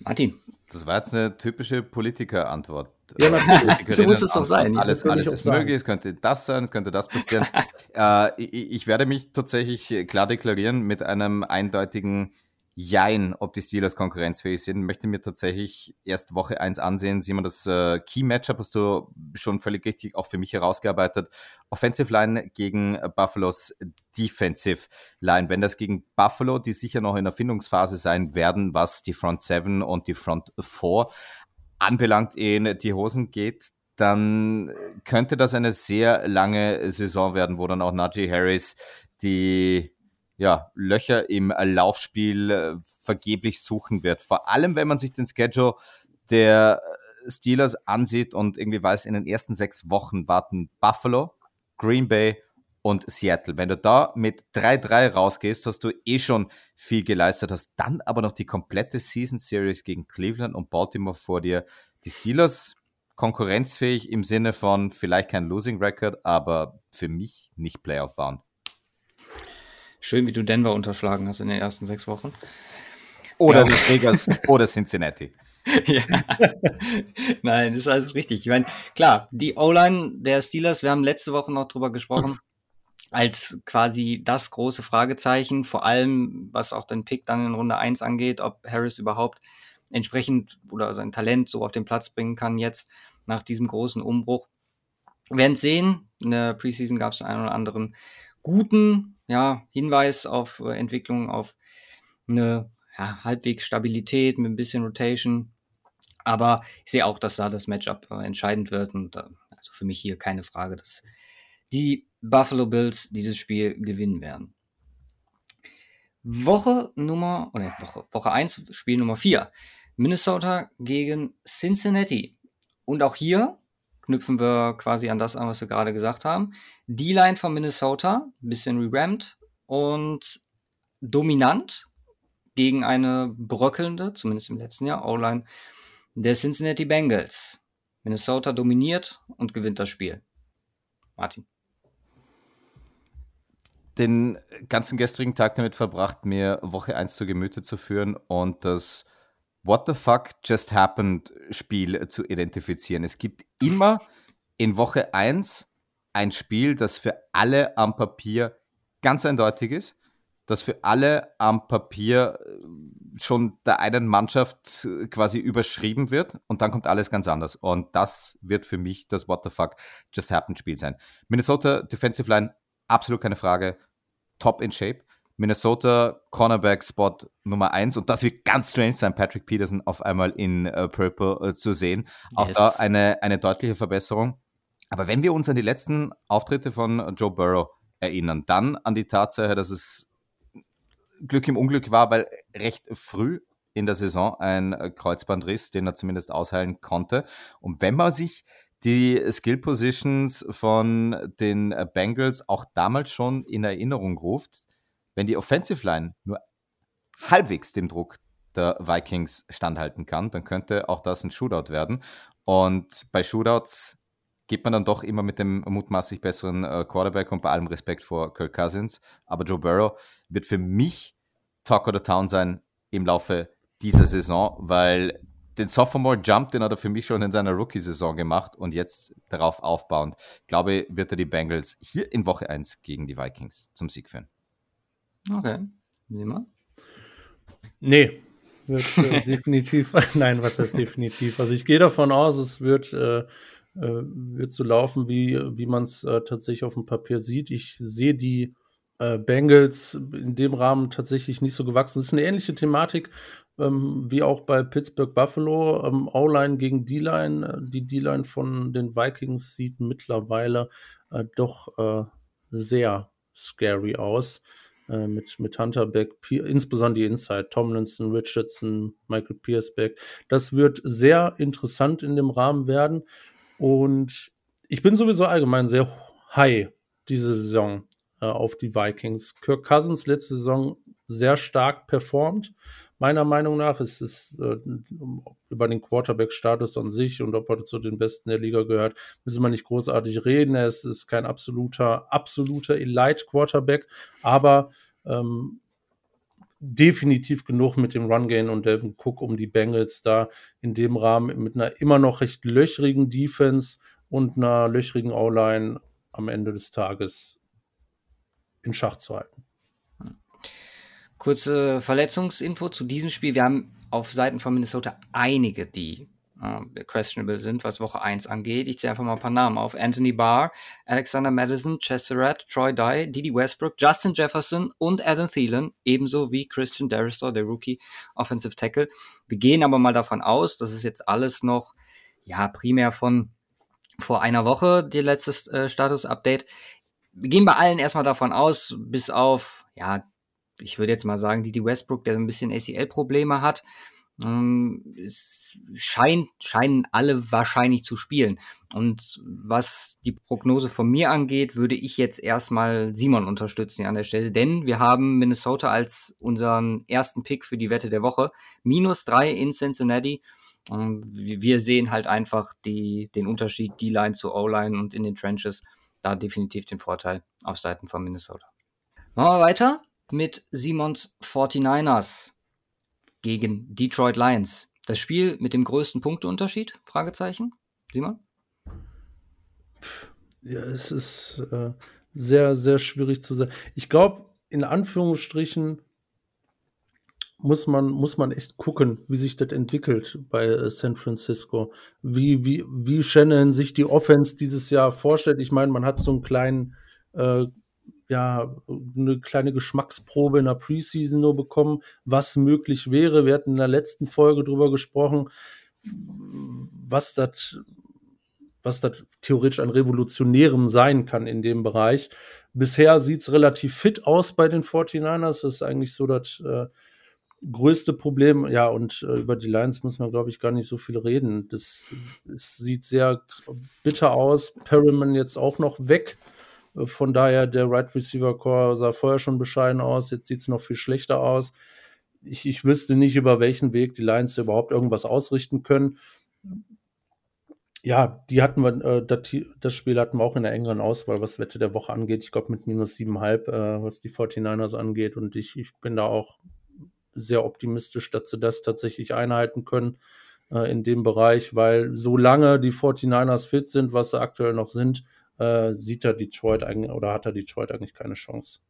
Martin. Das war jetzt eine typische Politiker-Antwort. Ja, natürlich. so muss es doch sein. Alles, alles ist sagen. möglich. Es könnte das sein, es könnte das passieren. <laughs> äh, ich, ich, werde mich tatsächlich klar deklarieren mit einem eindeutigen Jein, ob die Steelers konkurrenzfähig sind, möchte mir tatsächlich erst Woche 1 ansehen. Simon, das äh, Key-Matchup hast du schon völlig richtig auch für mich herausgearbeitet. Offensive Line gegen Buffalo's Defensive Line. Wenn das gegen Buffalo, die sicher noch in Erfindungsphase sein werden, was die Front 7 und die Front 4 anbelangt, in die Hosen geht, dann könnte das eine sehr lange Saison werden, wo dann auch Najee Harris die ja, Löcher im Laufspiel äh, vergeblich suchen wird. Vor allem, wenn man sich den Schedule der Steelers ansieht und irgendwie weiß, in den ersten sechs Wochen warten Buffalo, Green Bay und Seattle. Wenn du da mit 3-3 rausgehst, hast du eh schon viel geleistet, hast dann aber noch die komplette Season Series gegen Cleveland und Baltimore vor dir. Die Steelers konkurrenzfähig im Sinne von vielleicht kein Losing Record, aber für mich nicht Playoff bound. Schön, wie du Denver unterschlagen hast in den ersten sechs Wochen. Oder ja. Las Vegas <laughs> oder Cincinnati. ja. Nein, das ist alles richtig. Ich meine, klar, die O-Line der Steelers, wir haben letzte Woche noch drüber gesprochen, als quasi das große Fragezeichen, vor allem was auch den Pick dann in Runde 1 angeht, ob Harris überhaupt entsprechend oder sein Talent so auf den Platz bringen kann jetzt nach diesem großen Umbruch. Wir werden sehen. In der Preseason gab es einen oder anderen guten ja, Hinweis auf äh, Entwicklung, auf eine ja, halbwegs Stabilität mit ein bisschen Rotation. Aber ich sehe auch, dass da das Matchup äh, entscheidend wird. Und äh, also für mich hier keine Frage, dass die Buffalo Bills dieses Spiel gewinnen werden. Woche Nummer, oder Woche, Woche 1, Spiel Nummer 4. Minnesota gegen Cincinnati. Und auch hier knüpfen wir quasi an das an, was wir gerade gesagt haben. Die Line von Minnesota, bisschen rerammt und dominant gegen eine bröckelnde, zumindest im letzten Jahr, O-Line der Cincinnati Bengals. Minnesota dominiert und gewinnt das Spiel. Martin. Den ganzen gestrigen Tag damit verbracht, mir Woche 1 zu Gemüte zu führen und das What the fuck just happened Spiel zu identifizieren. Es gibt immer in Woche 1 ein Spiel, das für alle am Papier ganz eindeutig ist, das für alle am Papier äh, schon der einen Mannschaft quasi überschrieben wird und dann kommt alles ganz anders. Und das wird für mich das What the fuck just happened Spiel sein. Minnesota Defensive Line, absolut keine Frage, top in shape. Minnesota Cornerback Spot Nummer 1 und das wird ganz strange sein, Patrick Peterson auf einmal in uh, Purple uh, zu sehen. Auch yes. da eine, eine deutliche Verbesserung. Aber wenn wir uns an die letzten Auftritte von Joe Burrow erinnern, dann an die Tatsache, dass es Glück im Unglück war, weil recht früh in der Saison ein Kreuzbandriss, den er zumindest ausheilen konnte. Und wenn man sich die Skill Positions von den Bengals auch damals schon in Erinnerung ruft, wenn die Offensive Line nur halbwegs dem Druck der Vikings standhalten kann, dann könnte auch das ein Shootout werden. Und bei Shootouts geht man dann doch immer mit dem mutmaßlich besseren äh, Quarterback und bei allem Respekt vor Kirk Cousins. Aber Joe Burrow wird für mich Talk of the Town sein im Laufe dieser Saison, weil den Sophomore Jump, den hat er für mich schon in seiner Rookie-Saison gemacht und jetzt darauf aufbauend, glaube wird er die Bengals hier in Woche 1 gegen die Vikings zum Sieg führen. Okay. Sieh mal. Nee, wird äh, <laughs> definitiv, <laughs> nein, was heißt definitiv? Also ich gehe davon aus, es wird, äh, äh wird so laufen, wie, wie man es äh, tatsächlich auf dem Papier sieht. Ich sehe die äh, Bengals in dem Rahmen tatsächlich nicht so gewachsen. Das ist eine ähnliche Thematik ähm, wie auch bei Pittsburgh Buffalo. Ähm, O-Line gegen D-Line. Äh, die D-Line von den Vikings sieht mittlerweile doch sehr scary aus äh, mit, mit Hunter Beck, insbesondere die Inside, Tomlinson, Richardson, Michael Pierce Beck. Das wird sehr interessant in dem Rahmen werden. Und ich bin sowieso allgemein sehr high diese Saison äh, auf die Vikings. Kirk Cousins letzte Saison sehr stark performt. Meiner Meinung nach ist es äh, über den Quarterback-Status an sich und ob er zu den Besten der Liga gehört, müssen wir nicht großartig reden. Er ist, ist kein absoluter, absoluter Elite-Quarterback, aber ähm, definitiv genug mit dem Run-Gain und Devin Cook, um die Bengals da in dem Rahmen mit einer immer noch recht löchrigen Defense und einer löchrigen O-Line am Ende des Tages in Schach zu halten. Kurze Verletzungsinfo zu diesem Spiel. Wir haben auf Seiten von Minnesota einige, die äh, questionable sind, was Woche 1 angeht. Ich zähle einfach mal ein paar Namen auf. Anthony Barr, Alexander Madison, Chesseret, Troy Dye, Didi Westbrook, Justin Jefferson und Adam Thielen, ebenso wie Christian Daristor, der Rookie Offensive Tackle. Wir gehen aber mal davon aus, das ist jetzt alles noch, ja, primär von vor einer Woche, die letzte äh, Status-Update. Wir gehen bei allen erstmal davon aus, bis auf, ja, ich würde jetzt mal sagen, Didi Westbrook, der ein bisschen ACL-Probleme hat, Ähm, scheint, scheinen alle wahrscheinlich zu spielen. Und was die Prognose von mir angeht, würde ich jetzt erstmal Simon unterstützen an der Stelle, denn wir haben Minnesota als unseren ersten Pick für die Wette der Woche. Minus drei in Cincinnati. Und wir sehen halt einfach die, den Unterschied D-Line zu O-Line und in den Trenches. Da definitiv den Vorteil auf Seiten von Minnesota. Machen wir weiter mit Simons 49ers gegen Detroit Lions. Das Spiel mit dem größten Punkteunterschied? Fragezeichen. Simon? Ja, es ist äh, sehr, sehr schwierig zu sagen. Ich glaube, in Anführungsstrichen muss man, muss man echt gucken, wie sich das entwickelt bei äh, San Francisco. Wie, wie, wie Shannon sich die Offense dieses Jahr vorstellt. Ich meine, man hat so einen kleinen äh, ja eine kleine Geschmacksprobe in der Preseason nur bekommen, was möglich wäre. Wir hatten in der letzten Folge drüber gesprochen, was das was das theoretisch an Revolutionärem sein kann in dem Bereich. Bisher sieht es relativ fit aus bei den 49ers. Das ist eigentlich so das äh, größte Problem. Ja, und äh, über die Lions muss man, glaube ich, gar nicht so viel reden. Das, das sieht sehr bitter aus. Perriman jetzt auch noch weg. Von daher, der Right Receiver Core sah vorher schon bescheiden aus, jetzt sieht es noch viel schlechter aus. Ich, ich wüsste nicht, über welchen Weg die Lions überhaupt irgendwas ausrichten können. Ja, die hatten wir, äh, das, Spiel hatten wir auch in der engeren Auswahl, was Wette der Woche angeht. Ich glaube mit minus siebenhalb, äh, was die 49ers angeht. Und ich, ich bin da auch sehr optimistisch, dass sie das tatsächlich einhalten können äh, in dem Bereich, weil solange die 49ers fit sind, was sie aktuell noch sind, äh, sieht er Detroit eigentlich oder hat er Detroit eigentlich keine Chance.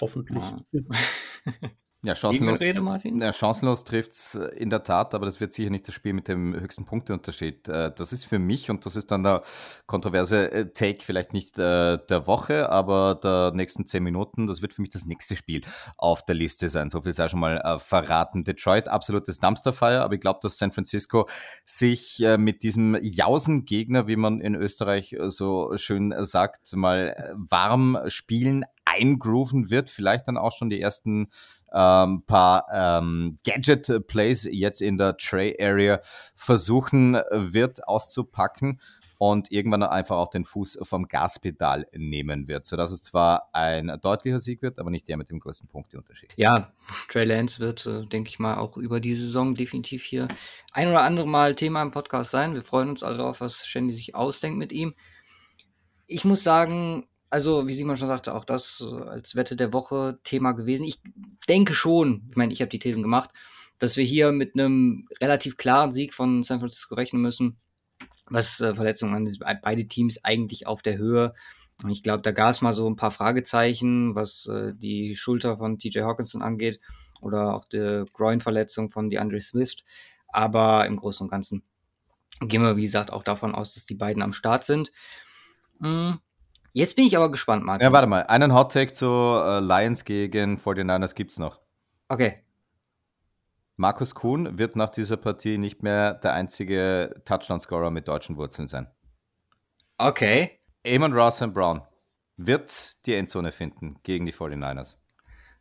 Hoffentlich. Ja. <laughs> Ja, chancenlos, ja, chancenlos trifft es äh, in der Tat, aber das wird sicher nicht das Spiel mit dem höchsten Punkteunterschied. Äh, das ist für mich, und das ist dann der kontroverse äh, Take, vielleicht nicht der Woche, aber der nächsten zehn Minuten, das wird für mich das nächste Spiel auf der Liste sein. So viel sei schon mal verraten. Detroit, absolutes Dumpsterfire, aber ich glaube, dass San Francisco sich mit diesem Jausengegner, wie man in Österreich so schön sagt, mal warm spielen, eingrooven wird, vielleicht dann auch schon die ersten ähm, paar ähm, Gadget-Plays jetzt in der Tray-Area versuchen wird auszupacken und irgendwann einfach auch den Fuß vom Gaspedal nehmen wird, sodass es zwar ein deutlicher Sieg wird, aber nicht der mit dem größten Punkteunterschied. Ja, Trey Lance wird, äh, denke ich mal, auch über die Saison definitiv hier ein oder andere Mal Thema im Podcast sein. Wir freuen uns alle darauf, was Shandy sich ausdenkt mit ihm. Ich muss sagen, also, wie Simon schon sagte, auch das äh, als Wette der Woche Thema gewesen. Ich denke schon, ich meine, ich habe die Thesen gemacht, dass wir hier mit einem relativ klaren Sieg von San Francisco rechnen müssen, was äh, Verletzungen an beide Teams eigentlich auf der Höhe. Und ich glaube, da gab es mal so ein paar Fragezeichen, was äh, die Schulter von TJ Hawkinson angeht oder auch die Groin-Verletzung von DeAndre Smith. Aber im Großen und Ganzen gehen wir, wie gesagt, auch davon aus, dass die beiden am Start sind. Hm Jetzt bin ich aber gespannt, Martin. Ja, warte mal. Einen Hot Take zu äh, Lions gegen 49ers gibt es noch. Okay. Markus Kuhn wird nach dieser Partie nicht mehr der einzige Touchdown-Scorer mit deutschen Wurzeln sein. Okay. Amon Ross Brown wird die Endzone finden gegen die 49ers.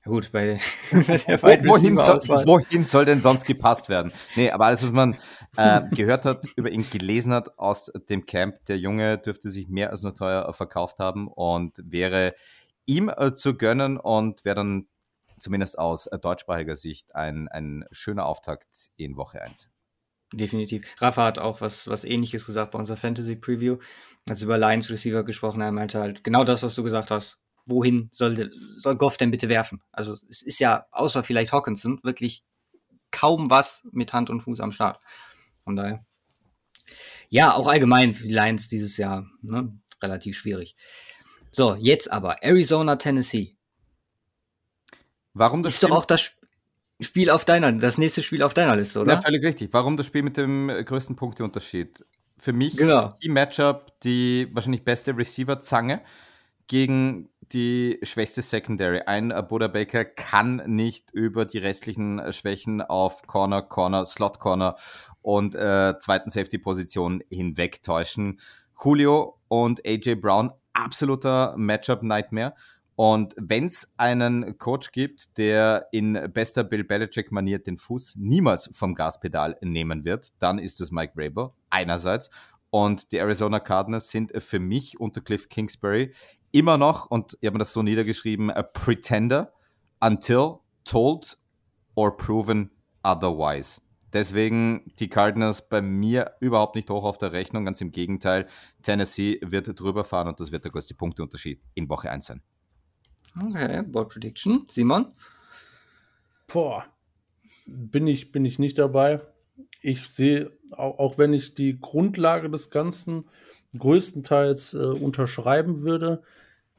Gut, bei <laughs> <laughs> der wohin, soll, wohin soll denn sonst gepasst werden? Nee, aber alles, was man äh, gehört hat, <laughs> über ihn gelesen hat aus dem Camp, der Junge dürfte sich mehr als nur teuer verkauft haben und wäre ihm äh, zu gönnen und wäre dann zumindest aus äh, deutschsprachiger Sicht ein, ein schöner Auftakt in Woche 1. Definitiv. Rafa hat auch was, was ähnliches gesagt bei unserer Fantasy Preview, als über Lions Receiver gesprochen. Er meinte halt genau das, was du gesagt hast wohin soll, soll Goff denn bitte werfen? Also es ist ja, außer vielleicht Hawkinson, wirklich kaum was mit Hand und Fuß am Start. Von daher. Ja, auch allgemein für die Lions dieses Jahr ne, relativ schwierig. So, jetzt aber Arizona, Tennessee. Warum das ist Spiel? doch auch das Spiel auf deiner, das nächste Spiel auf deiner Liste, oder? Ja, völlig richtig. Warum das Spiel mit dem größten Punkteunterschied? Für mich genau. die Matchup, die wahrscheinlich beste Receiver-Zange gegen die schwächste Secondary. Ein Buda Baker kann nicht über die restlichen Schwächen auf Corner, Corner, Slot Corner und äh, zweiten Safety-Position hinwegtäuschen. Julio und AJ Brown, absoluter Matchup-Nightmare. Und wenn es einen Coach gibt, der in bester Bill Belichick-Manier den Fuß niemals vom Gaspedal nehmen wird, dann ist es Mike Rabel einerseits. Und die Arizona Cardinals sind für mich unter Cliff Kingsbury immer noch, und ich habe mir das so niedergeschrieben, a pretender until told or proven otherwise. Deswegen die Cardinals bei mir überhaupt nicht hoch auf der Rechnung, ganz im Gegenteil. Tennessee wird drüber fahren und das wird der größte Punkteunterschied in Woche 1 sein. Okay, Board Prediction. Simon? Boah, bin ich, bin ich nicht dabei. Ich sehe, auch, wenn ich die Grundlage des Ganzen größtenteils äh, unterschreiben würde,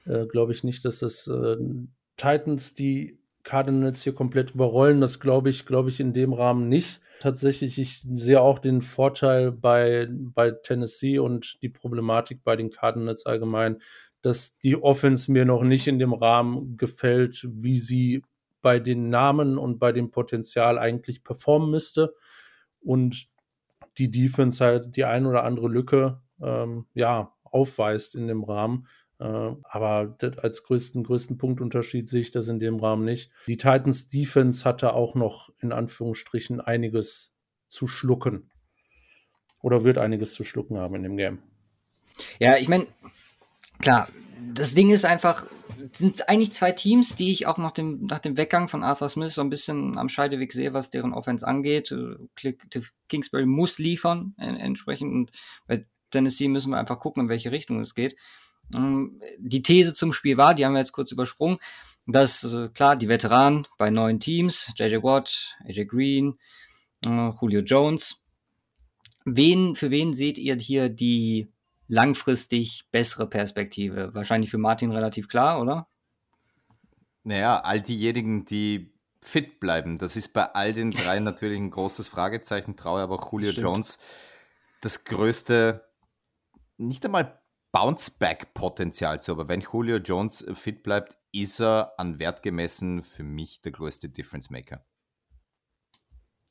äh, glaube ich nicht, dass das äh, Titans die Cardinals hier komplett überrollen. Das glaube ich, glaube ich in dem Rahmen nicht. Tatsächlich, ich sehe auch den Vorteil bei, bei Tennessee und die Problematik bei den Cardinals allgemein, dass die Offense mir noch nicht in dem Rahmen gefällt, wie sie bei den Namen und bei dem Potenzial eigentlich performen müsste. Und die Defense halt die ein oder andere Lücke ähm, ja, aufweist in dem Rahmen. Äh, aber als größten, größten Punktunterschied sehe ich das in dem Rahmen nicht. Die Titans Defense hatte auch noch in Anführungsstrichen einiges zu schlucken. Oder wird einiges zu schlucken haben in dem Game. Ja, ich meine, klar, das Ding ist einfach, sind eigentlich zwei Teams, die ich auch nach dem, nach dem Weggang von Arthur Smith so ein bisschen am Scheideweg sehe, was deren Offense angeht. Kingsbury muss liefern entsprechend und bei Tennessee müssen wir einfach gucken, in welche Richtung es geht. Ähm, die These zum Spiel war, die haben wir jetzt kurz übersprungen, dass äh, klar, die Veteranen bei neuen Teams, JJ Watt, AJ Green, äh, Julio Jones, wen, für wen seht ihr hier die langfristig bessere Perspektive? Wahrscheinlich für Martin relativ klar, oder? Naja, all diejenigen, die fit bleiben. Das ist bei all den drei <laughs> natürlich ein großes Fragezeichen. Traue aber auch Julio Stimmt. Jones das größte, nicht einmal Bounce-Back-Potenzial zu. Aber wenn Julio Jones fit bleibt, ist er an Wert gemessen für mich der größte Difference-Maker.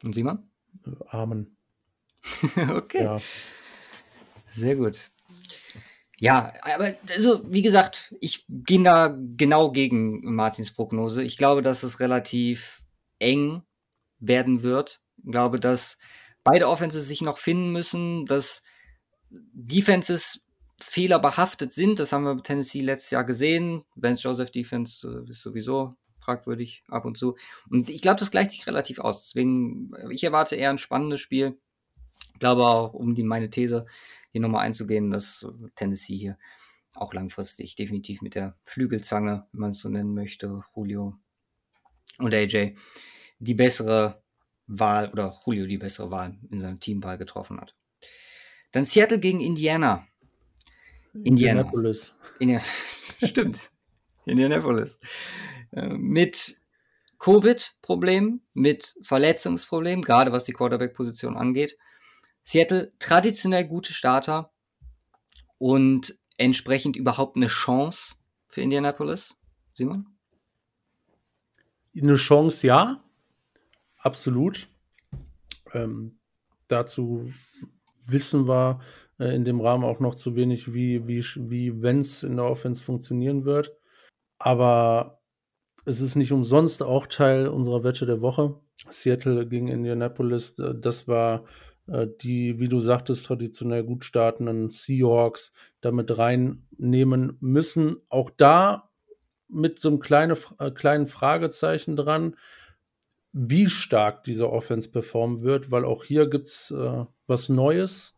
Und Simon? Amen. <laughs> okay. Ja. Sehr gut. Ja, aber also wie gesagt, ich gehe da genau gegen Martins Prognose. Ich glaube, dass es relativ eng werden wird. Ich glaube, dass beide Offenses sich noch finden müssen, dass Defenses fehlerbehaftet sind. Das haben wir bei Tennessee letztes Jahr gesehen. Vance Joseph Defense äh, ist sowieso fragwürdig ab und zu. Und ich glaube, das gleicht sich relativ aus. Deswegen, äh, ich erwarte eher ein spannendes Spiel. Ich glaube auch, um die, meine These hier nochmal einzugehen, dass Tennessee hier auch langfristig definitiv mit der Flügelzange, wenn man es so nennen möchte, Julio und AJ, die bessere Wahl oder Julio die bessere Wahl in seinem Teamwahl getroffen hat. Dann Seattle gegen Indiana. Indiana. Indianapolis. In, <laughs> stimmt. Indianapolis. Äh, mit Covid-Problem, mit Verletzungsproblem, gerade was die Quarterback-Position angeht. Seattle traditionell gute Starter und entsprechend überhaupt eine Chance für Indianapolis. Simon? Eine Chance, ja. Absolut. Ähm, dazu wissen wir, äh, in dem Rahmen auch noch zu wenig, wie, wie, wie wenn es in der Offense funktionieren wird. Aber es ist nicht umsonst auch Teil unserer Wette der Woche. Seattle gegen Indianapolis, äh, das war die, wie du sagtest, traditionell gut startenden Seahawks damit reinnehmen müssen. Auch da mit so einem kleine, kleinen Fragezeichen dran, wie stark diese Offense performen wird, weil auch hier gibt es äh, was Neues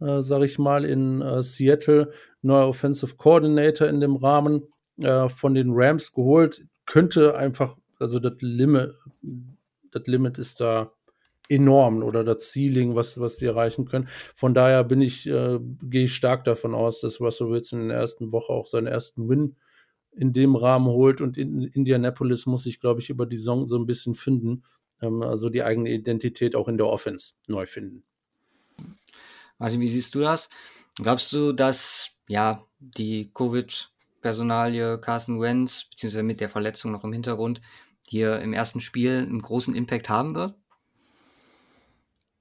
äh, sage ich mal, in äh, Seattle, neuer Offensive Coordinator in dem Rahmen äh, von den Rams geholt. Könnte einfach, also das Limit, das Limit ist da enorm oder das Ceiling, was, was die erreichen können. Von daher bin ich, äh, gehe ich stark davon aus, dass Russell Wilson in der ersten Woche auch seinen ersten Win in dem Rahmen holt und in Indianapolis muss sich, glaube ich, über die Saison so ein bisschen finden, ähm, also die eigene Identität auch in der Offense neu finden. Martin, wie siehst du das? Glaubst du, dass ja die Covid-Personalie Carson Wentz, beziehungsweise mit der Verletzung noch im Hintergrund, hier im ersten Spiel einen großen Impact haben wird?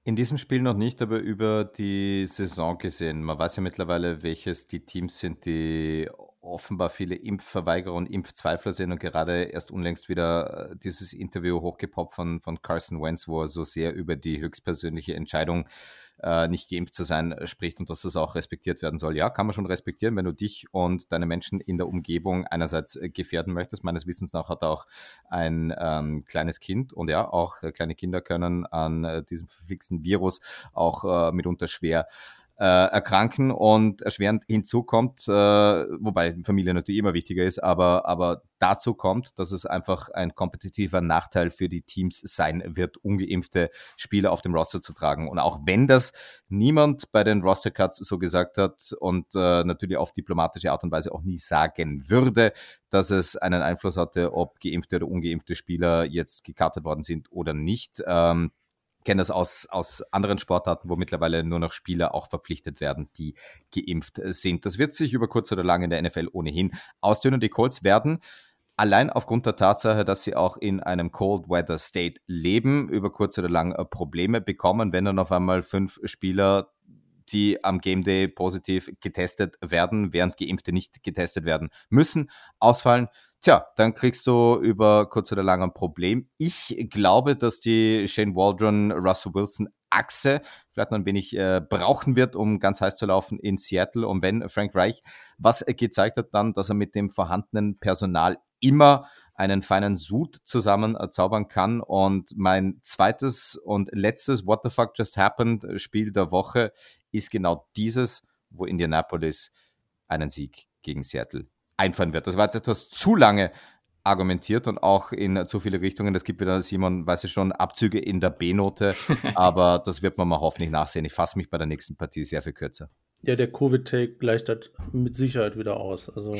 In diesem Spiel noch nicht, aber über die Saison gesehen. Man weiß ja mittlerweile, welches die Teams sind, die offenbar viele Impfverweigerer und Impfzweifler sind und gerade erst unlängst wieder äh, dieses Interview hochgepoppt von, von Carson Wentz, wo er so sehr über die höchstpersönliche Entscheidung äh, nicht geimpft zu sein äh, spricht und dass das auch respektiert werden soll. Ja, kann man schon respektieren, wenn du dich und deine Menschen in der Umgebung einerseits äh, gefährden möchtest. Meines Wissens nach hat auch ein ähm, kleines Kind und ja, auch äh, kleine Kinder können an äh, diesem verflixten Virus auch mitunter schwer äh, erkranken und erschwerend hinzukommt, äh, wobei Familie natürlich immer wichtiger ist, aber, aber dazu kommt, dass es einfach ein kompetitiver Nachteil für die Teams sein wird, ungeimpfte Spieler auf dem Roster zu tragen. Und auch wenn das niemand bei den Roster Cuts so gesagt hat und äh, natürlich auf diplomatische Art und Weise auch nie sagen würde, dass es einen Einfluss hatte, ob geimpfte oder ungeimpfte Spieler jetzt gekartet worden sind oder nicht. Ähm, kenne das aus, aus anderen Sportarten, wo mittlerweile nur noch Spieler auch verpflichtet werden, die geimpft sind. Das wird sich über kurz oder lang in der NFL ohnehin ausdünnen. Die Colts werden allein aufgrund der Tatsache, dass sie auch in einem Cold Weather State leben, über kurz oder lang äh, Probleme bekommen, wenn dann auf einmal fünf Spieler die am Game Day positiv getestet werden, während Geimpfte nicht getestet werden müssen, ausfallen. Tja, dann kriegst du über kurz oder lang ein Problem. Ich glaube, dass die Shane Waldron, Russell Wilson Achse vielleicht noch ein wenig äh, brauchen wird, um ganz heiß zu laufen in Seattle. Und wenn Frank Reich was gezeigt hat, dann, dass er mit dem vorhandenen Personal immer einen feinen Suit zusammen zaubern kann. Und mein zweites und letztes What the fuck just happened Spiel der Woche ist genau dieses, wo Indianapolis einen Sieg gegen Seattle einfahren wird. Das war jetzt etwas zu lange argumentiert und auch in zu viele Richtungen. Es gibt wieder, Simon, weiß ich schon, Abzüge in der B-Note, <laughs> aber das wird man mal hoffentlich nachsehen. Ich fasse mich bei der nächsten Partie sehr viel kürzer. Ja, der Covid-Take gleicht das mit Sicherheit wieder aus. Also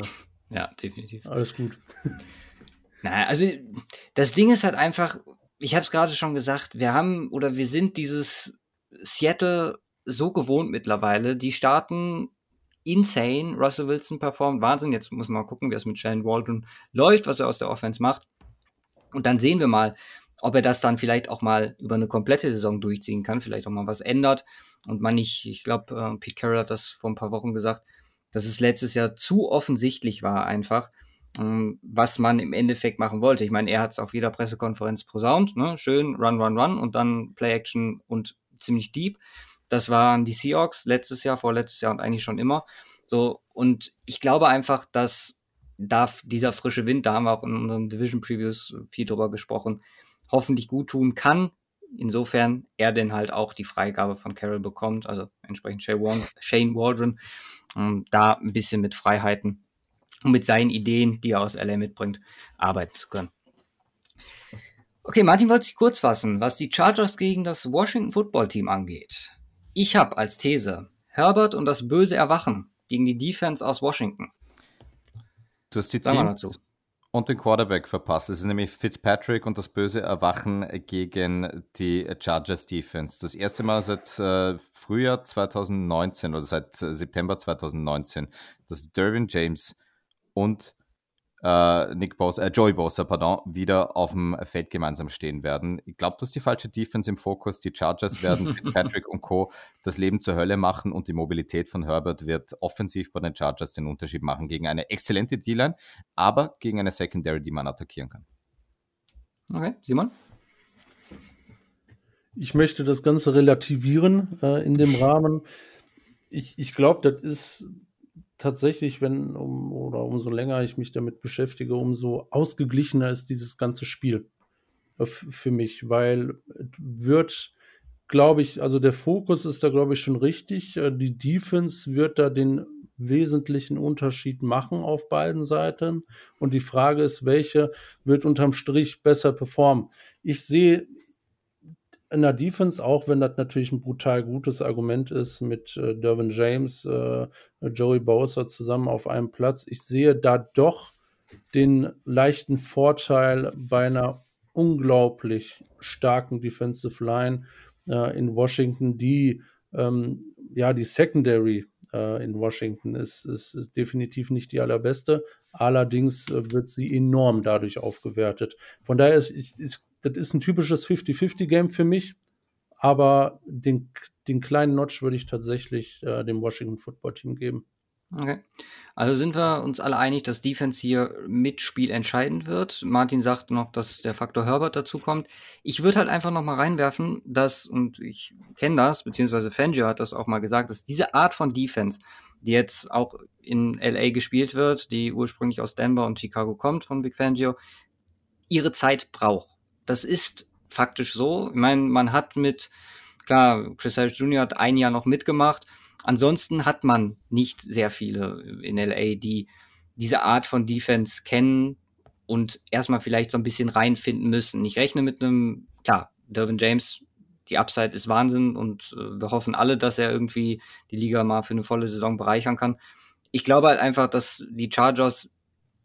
ja, definitiv. Alles gut. Naja, also das Ding ist halt einfach, ich habe es gerade schon gesagt, wir haben oder wir sind dieses Seattle so gewohnt mittlerweile. Die starten insane. Russell Wilson performt Wahnsinn. Jetzt muss man mal gucken, wie es mit Shane Waldron läuft, was er aus der Offense macht. Und dann sehen wir mal, ob er das dann vielleicht auch mal über eine komplette Saison durchziehen kann, vielleicht auch mal was ändert und man nicht, ich glaube, äh, Pete Carroll hat das vor ein paar Wochen gesagt, dass es letztes Jahr zu offensichtlich war einfach, ähm, was man im Endeffekt machen wollte. Ich meine, er hat es auf jeder Pressekonferenz posaunt, ne? schön, run, run, run und dann Play-Action und ziemlich deep. Das waren die Seahawks letztes Jahr, vorletztes Jahr und eigentlich schon immer. So, und ich glaube einfach, dass da dieser frische Wind, da haben wir auch in unseren Division Previews viel drüber gesprochen, hoffentlich gut tun kann. Insofern er denn halt auch die Freigabe von Carroll bekommt, also entsprechend Shane Waldron, um da ein bisschen mit Freiheiten und mit seinen Ideen, die er aus LA mitbringt, arbeiten zu können. Okay, Martin wollte sich kurz fassen, was die Chargers gegen das Washington Football Team angeht. Ich habe als These Herbert und das böse Erwachen gegen die Defense aus Washington. Du hast die Teams und den Quarterback verpasst. Es ist nämlich Fitzpatrick und das böse Erwachen gegen die Chargers Defense. Das erste Mal seit äh, Frühjahr 2019 oder seit äh, September 2019, dass Derwin James und äh, Nick Bosa, äh, Joey Bosa, pardon, wieder auf dem Feld gemeinsam stehen werden. Ich glaube, das ist die falsche Defense im Fokus. Die Chargers werden <laughs> Fitzpatrick und Co. das Leben zur Hölle machen und die Mobilität von Herbert wird offensiv bei den Chargers den Unterschied machen gegen eine exzellente D-Line, aber gegen eine Secondary, die man attackieren kann. Okay, Simon? Ich möchte das Ganze relativieren äh, in dem Rahmen. Ich, ich glaube, das ist tatsächlich, wenn um, oder umso länger ich mich damit beschäftige, umso ausgeglichener ist dieses ganze Spiel äh, für mich, weil wird, glaube ich, also der Fokus ist da, glaube ich, schon richtig. Äh, die Defense wird da den wesentlichen Unterschied machen auf beiden Seiten. Und die Frage ist, welche wird unterm Strich besser performen? Ich sehe in der Defense, auch wenn das natürlich ein brutal gutes Argument ist mit äh, Dervin James, äh, Joey Bowser zusammen auf einem Platz, ich sehe da doch den leichten Vorteil bei einer unglaublich starken Defensive Line äh, in Washington, die ähm, ja die Secondary äh, in Washington ist, ist, ist, definitiv nicht die allerbeste. Allerdings äh, wird sie enorm dadurch aufgewertet. Von daher ist, ist, ist das ist ein typisches 50-50-Game für mich. Aber den, den kleinen Notch würde ich tatsächlich äh, dem Washington Football Team geben. Okay. Also sind wir uns alle einig, dass Defense hier mit Spiel entscheidend wird. Martin sagt noch, dass der Faktor Herbert dazu kommt. Ich würde halt einfach noch mal reinwerfen, dass, und ich kenne das, beziehungsweise Fangio hat das auch mal gesagt, dass diese Art von Defense, die jetzt auch in LA gespielt wird, die ursprünglich aus Denver und Chicago kommt von Big Fangio, ihre Zeit braucht. Das ist faktisch so. Ich meine, man hat mit, klar, Chris Harris Jr. hat ein Jahr noch mitgemacht, Ansonsten hat man nicht sehr viele in LA, die diese Art von Defense kennen und erstmal vielleicht so ein bisschen reinfinden müssen. Ich rechne mit einem, klar, Dervin James, die Upside ist Wahnsinn und äh, wir hoffen alle, dass er irgendwie die Liga mal für eine volle Saison bereichern kann. Ich glaube halt einfach, dass die Chargers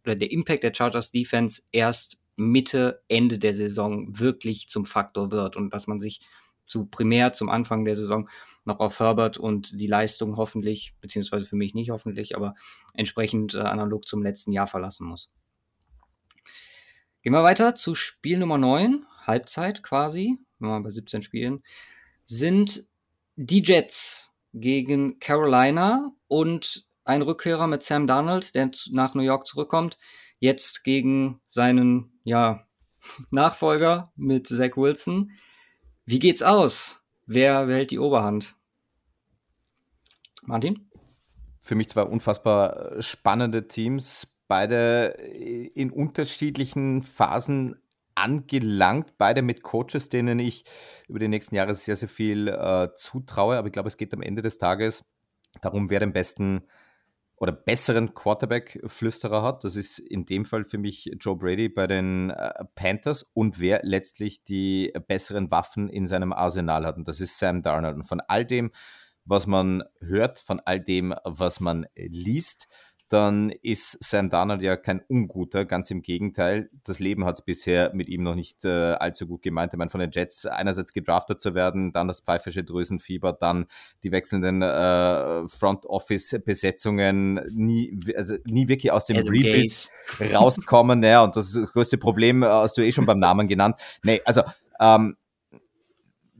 oder der Impact der Chargers Defense erst Mitte, Ende der Saison wirklich zum Faktor wird und dass man sich zu primär zum Anfang der Saison noch auf Herbert und die Leistung hoffentlich, beziehungsweise für mich nicht hoffentlich, aber entsprechend äh, analog zum letzten Jahr verlassen muss. Gehen wir weiter zu Spiel Nummer 9, Halbzeit quasi, wenn wir bei 17 Spielen, sind die Jets gegen Carolina und ein Rückkehrer mit Sam Darnold, der nach New York zurückkommt, jetzt gegen seinen ja, <laughs> Nachfolger mit Zach Wilson. Wie geht's aus? Wer behält die Oberhand? Martin? Für mich zwei unfassbar äh, spannende Teams, beide äh, in unterschiedlichen Phasen angelangt, beide mit Coaches, denen ich über die nächsten Jahre sehr, sehr viel äh, zutraue. Aber ich glaube, es geht am Ende des Tages darum, wer den besten oder besseren Quarterback-Flüsterer hat. Das ist in dem Fall für mich Joe Brady bei den äh, Panthers und wer letztlich die besseren Waffen in seinem Arsenal hat. Und das ist Sam Darnold. Und von all dem, was man hört, von all dem, was man liest, dann ist Sam Darnold ja kein Unguter, ganz im Gegenteil. Das Leben hat es bisher mit ihm noch nicht äh, allzu gut gemeint. Ich meine, von den Jets einerseits gedraftet zu werden, dann das pfeifische Drüsenfieber, dann die wechselnden äh, Front Office-Besetzungen, nie, also nie wirklich aus dem Rebuild rauskommen. ja, und das ist das größte Problem, äh, hast du eh schon beim Namen genannt. Nee, also ähm,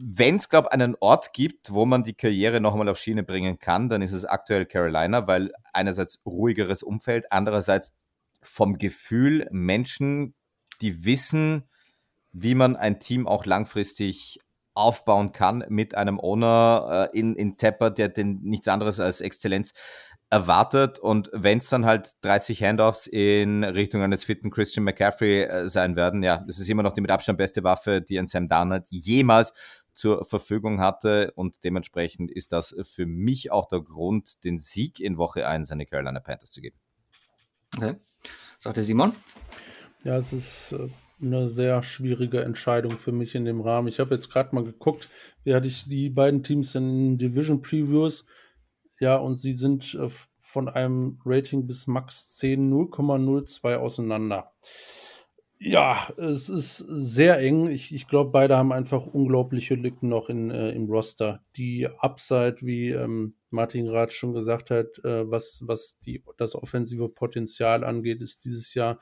wenn es, glaube ich, einen Ort gibt, wo man die Karriere nochmal auf Schiene bringen kann, dann ist es aktuell Carolina, weil einerseits ruhigeres Umfeld, andererseits vom Gefühl Menschen, die wissen, wie man ein Team auch langfristig aufbauen kann mit einem Owner äh, in, in Tepper, der den nichts anderes als Exzellenz erwartet. Und wenn es dann halt 30 Handoffs in Richtung eines fitten Christian McCaffrey äh, sein werden, ja, das ist immer noch die mit Abstand beste Waffe, die ein Sam Darnold jemals zur Verfügung hatte. Und dementsprechend ist das für mich auch der Grund, den Sieg in Woche 1 an die Carolina Panthers zu geben. Okay. Sagte Simon? Ja, es ist äh, eine sehr schwierige Entscheidung für mich in dem Rahmen. Ich habe jetzt gerade mal geguckt, wie hatte ich die beiden Teams in Division Previews. Ja, und sie sind äh, von einem Rating bis Max 10 0,02 auseinander. Ja, es ist sehr eng. Ich, ich glaube, beide haben einfach unglaubliche Lücken noch in, äh, im Roster. Die Upside, wie ähm, Martin gerade schon gesagt hat, äh, was, was die, das offensive Potenzial angeht, ist dieses Jahr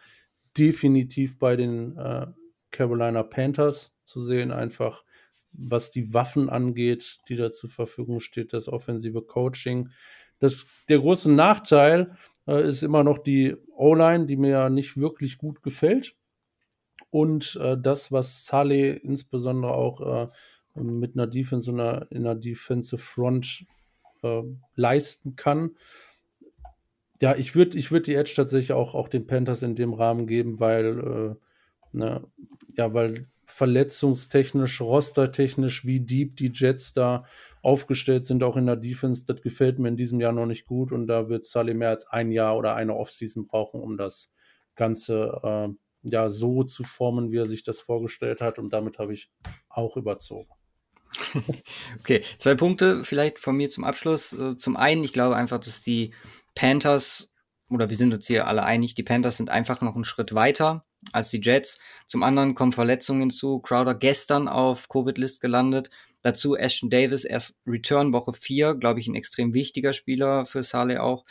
definitiv bei den äh, Carolina Panthers zu sehen. Einfach was die Waffen angeht, die da zur Verfügung steht, das offensive Coaching. Das, der große Nachteil äh, ist immer noch die O-Line, die mir ja nicht wirklich gut gefällt und äh, das, was Saleh insbesondere auch äh, mit einer Defense und einer, in einer Defensive Front äh, leisten kann. Ja, ich würde ich würd die Edge tatsächlich auch, auch den Panthers in dem Rahmen geben, weil, äh, ne, ja, weil verletzungstechnisch, rostertechnisch, wie deep die Jets da aufgestellt sind, auch in der Defense, das gefällt mir in diesem Jahr noch nicht gut und da wird Saleh mehr als ein Jahr oder eine Offseason brauchen, um das Ganze äh, ja so zu formen, wie er sich das vorgestellt hat. Und damit habe ich auch überzogen. <laughs> okay, zwei Punkte vielleicht von mir zum Abschluss. Äh, zum einen, ich glaube einfach, dass die Panthers, oder wir sind uns hier alle einig, die Panthers sind einfach noch einen Schritt weiter als die Jets. Zum anderen kommen Verletzungen zu. Crowder gestern auf Covid-List gelandet. Dazu Ashton Davis erst Return Woche 4, glaube ich, ein extrem wichtiger Spieler für Saleh auch.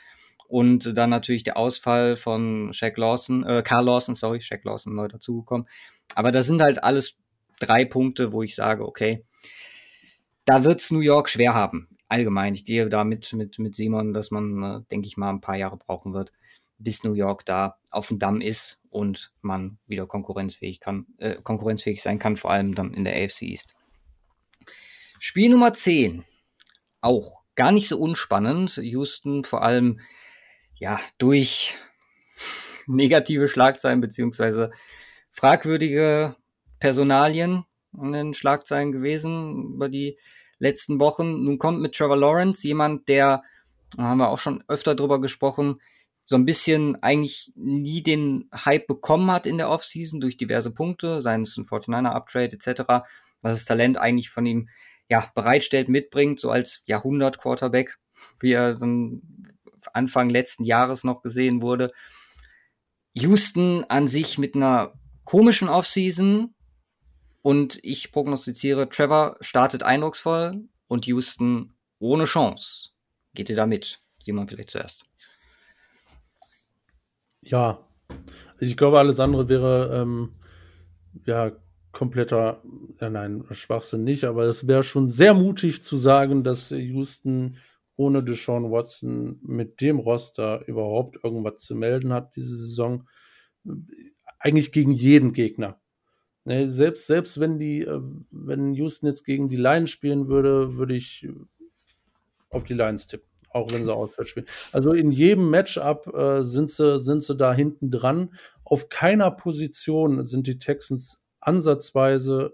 Und dann natürlich der Ausfall von Shaq Lawson, äh, Carl Lawson, sorry, Shaq Lawson neu dazugekommen. Aber das sind halt alles drei Punkte, wo ich sage, okay, da wird's New York schwer haben. allgemein, ich gehe da mit, mit, mit Simon, dass man, äh, denke ich mal, ein paar Jahre brauchen wird, bis New York da auf dem Damm ist und man wieder konkurrenzfähig kann, äh, konkurrenzfähig sein kann, vor allem dann in der AFC East. Spiel Nummer 10. Auch gar nicht so unspannend. Houston vor allem ja durch negative Schlagzeilen beziehungsweise fragwürdige Personalien in den Schlagzeilen gewesen über die letzten Wochen. Nun kommt mit Trevor Lawrence jemand, der, da haben wir auch schon öfter drüber gesprochen, so ein bisschen eigentlich nie den Hype bekommen hat in der Offseason durch diverse Punkte, seien es ein 49er Uptrade etc., was das Talent eigentlich von ihm ja, bereitstellt, mitbringt, so als Jahrhundert-Quarterback, wie er dann Anfang letzten Jahres noch gesehen wurde. Houston an sich mit einer komischen Offseason und ich prognostiziere, Trevor startet eindrucksvoll und Houston ohne Chance. Geht ihr da mit? Simon vielleicht zuerst. Ja, ich glaube, alles andere wäre ähm, ja kompletter, ja nein, Schwachsinn nicht, aber es wäre schon sehr mutig zu sagen, dass Houston ohne Deshaun Watson mit dem Roster überhaupt irgendwas zu melden hat diese Saison. Eigentlich gegen jeden Gegner. Ne, selbst, selbst wenn die, äh, wenn Houston jetzt gegen die Lions spielen würde, würde ich auf die Lions tippen, auch wenn sie auswärts spielen. Also in jedem Matchup äh, sind, sie, sind sie da hinten dran. Auf keiner Position sind die Texans ansatzweise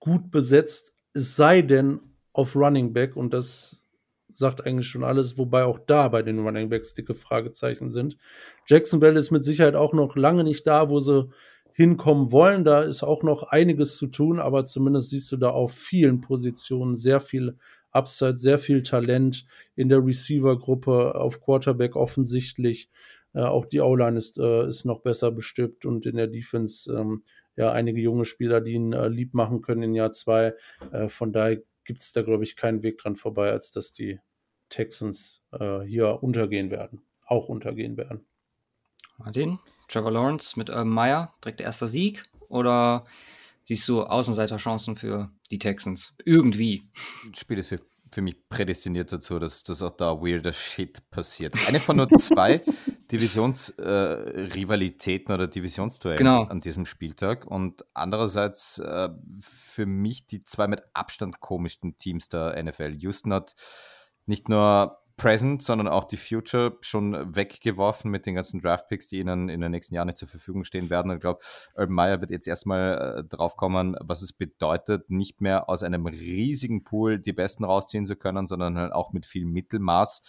gut besetzt, es sei denn auf Running Back und das sagt eigentlich schon alles, wobei auch da bei den Running Backs dicke Fragezeichen sind. Jacksonville ist mit Sicherheit auch noch lange nicht da, wo sie hinkommen wollen. Da ist auch noch einiges zu tun, aber zumindest siehst du da auf vielen Positionen sehr viel Upside, sehr viel Talent in der Receiver-Gruppe, auf Quarterback offensichtlich. Äh, auch die O-Line ist, äh, ist noch besser bestückt und in der Defense ähm, ja einige junge Spieler, die ihn äh, lieb machen können in Jahr zwei. Äh, von daher gibt es da, glaube ich, keinen Weg dran vorbei, als dass die Texans äh, hier untergehen werden, auch untergehen werden. Martin, Trevor Lawrence mit Urban Meyer, direkt der erste Sieg? Oder siehst du Außenseiterchancen für die Texans? Irgendwie. Das Spiel ist für für mich prädestiniert dazu, dass, dass auch da weirder Shit passiert. Eine von nur zwei <laughs> Divisionsrivalitäten äh, oder Divisionsduellen genau. an diesem Spieltag und andererseits äh, für mich die zwei mit Abstand komischsten Teams der NFL. Houston hat nicht nur Present, sondern auch die Future schon weggeworfen mit den ganzen Draftpicks, die ihnen in den nächsten Jahren nicht zur Verfügung stehen werden. Und ich glaube, Urban Meyer wird jetzt erstmal äh, drauf kommen, was es bedeutet, nicht mehr aus einem riesigen Pool die Besten rausziehen zu können, sondern halt auch mit viel Mittelmaß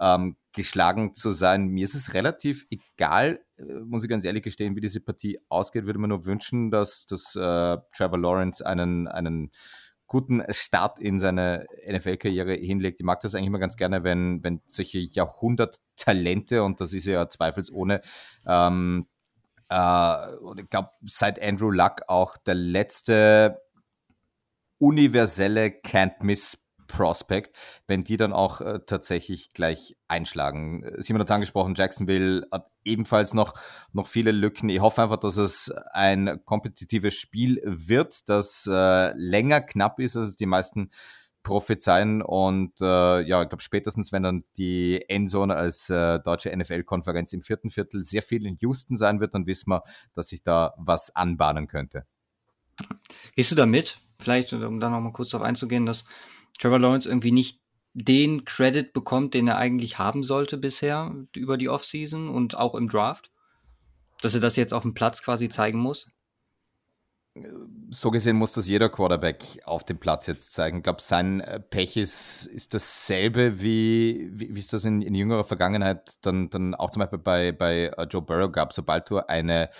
ähm, geschlagen zu sein. Mir ist es relativ egal, äh, muss ich ganz ehrlich gestehen, wie diese Partie ausgeht. Würde mir nur wünschen, dass, dass äh, Trevor Lawrence einen, einen guten Start in seine NFL-Karriere hinlegt. Ich mag das eigentlich immer ganz gerne, wenn, wenn solche Jahrhundert-Talente, und das ist ja zweifelsohne, ähm, äh, und ich glaube, seit Andrew Luck auch der letzte universelle Can't-Miss Prospect, wenn die dann auch äh, tatsächlich gleich einschlagen. Äh, Simon hat es angesprochen, Jacksonville hat ebenfalls noch, noch viele Lücken. Ich hoffe einfach, dass es ein kompetitives Spiel wird, das äh, länger knapp ist, als die meisten prophezeien. Und äh, ja, ich glaube, spätestens, wenn dann die Endzone als äh, deutsche NFL-Konferenz im vierten Viertel sehr viel in Houston sein wird, dann wissen wir, dass sich da was anbahnen könnte. Gehst du da mit? Vielleicht, um da nochmal kurz darauf einzugehen, dass Trevor Lawrence irgendwie nicht den Credit bekommt, den er eigentlich haben sollte bisher über die Offseason und auch im Draft? Dass er das jetzt auf dem Platz quasi zeigen muss? So gesehen muss das jeder Quarterback auf dem Platz jetzt zeigen. Ich glaube, sein äh, Pech ist, ist dasselbe, wie, wie, wie es das in, in jüngerer Vergangenheit dann, dann auch zum Beispiel bei, bei äh, Joe Burrow gab. Sobald du eine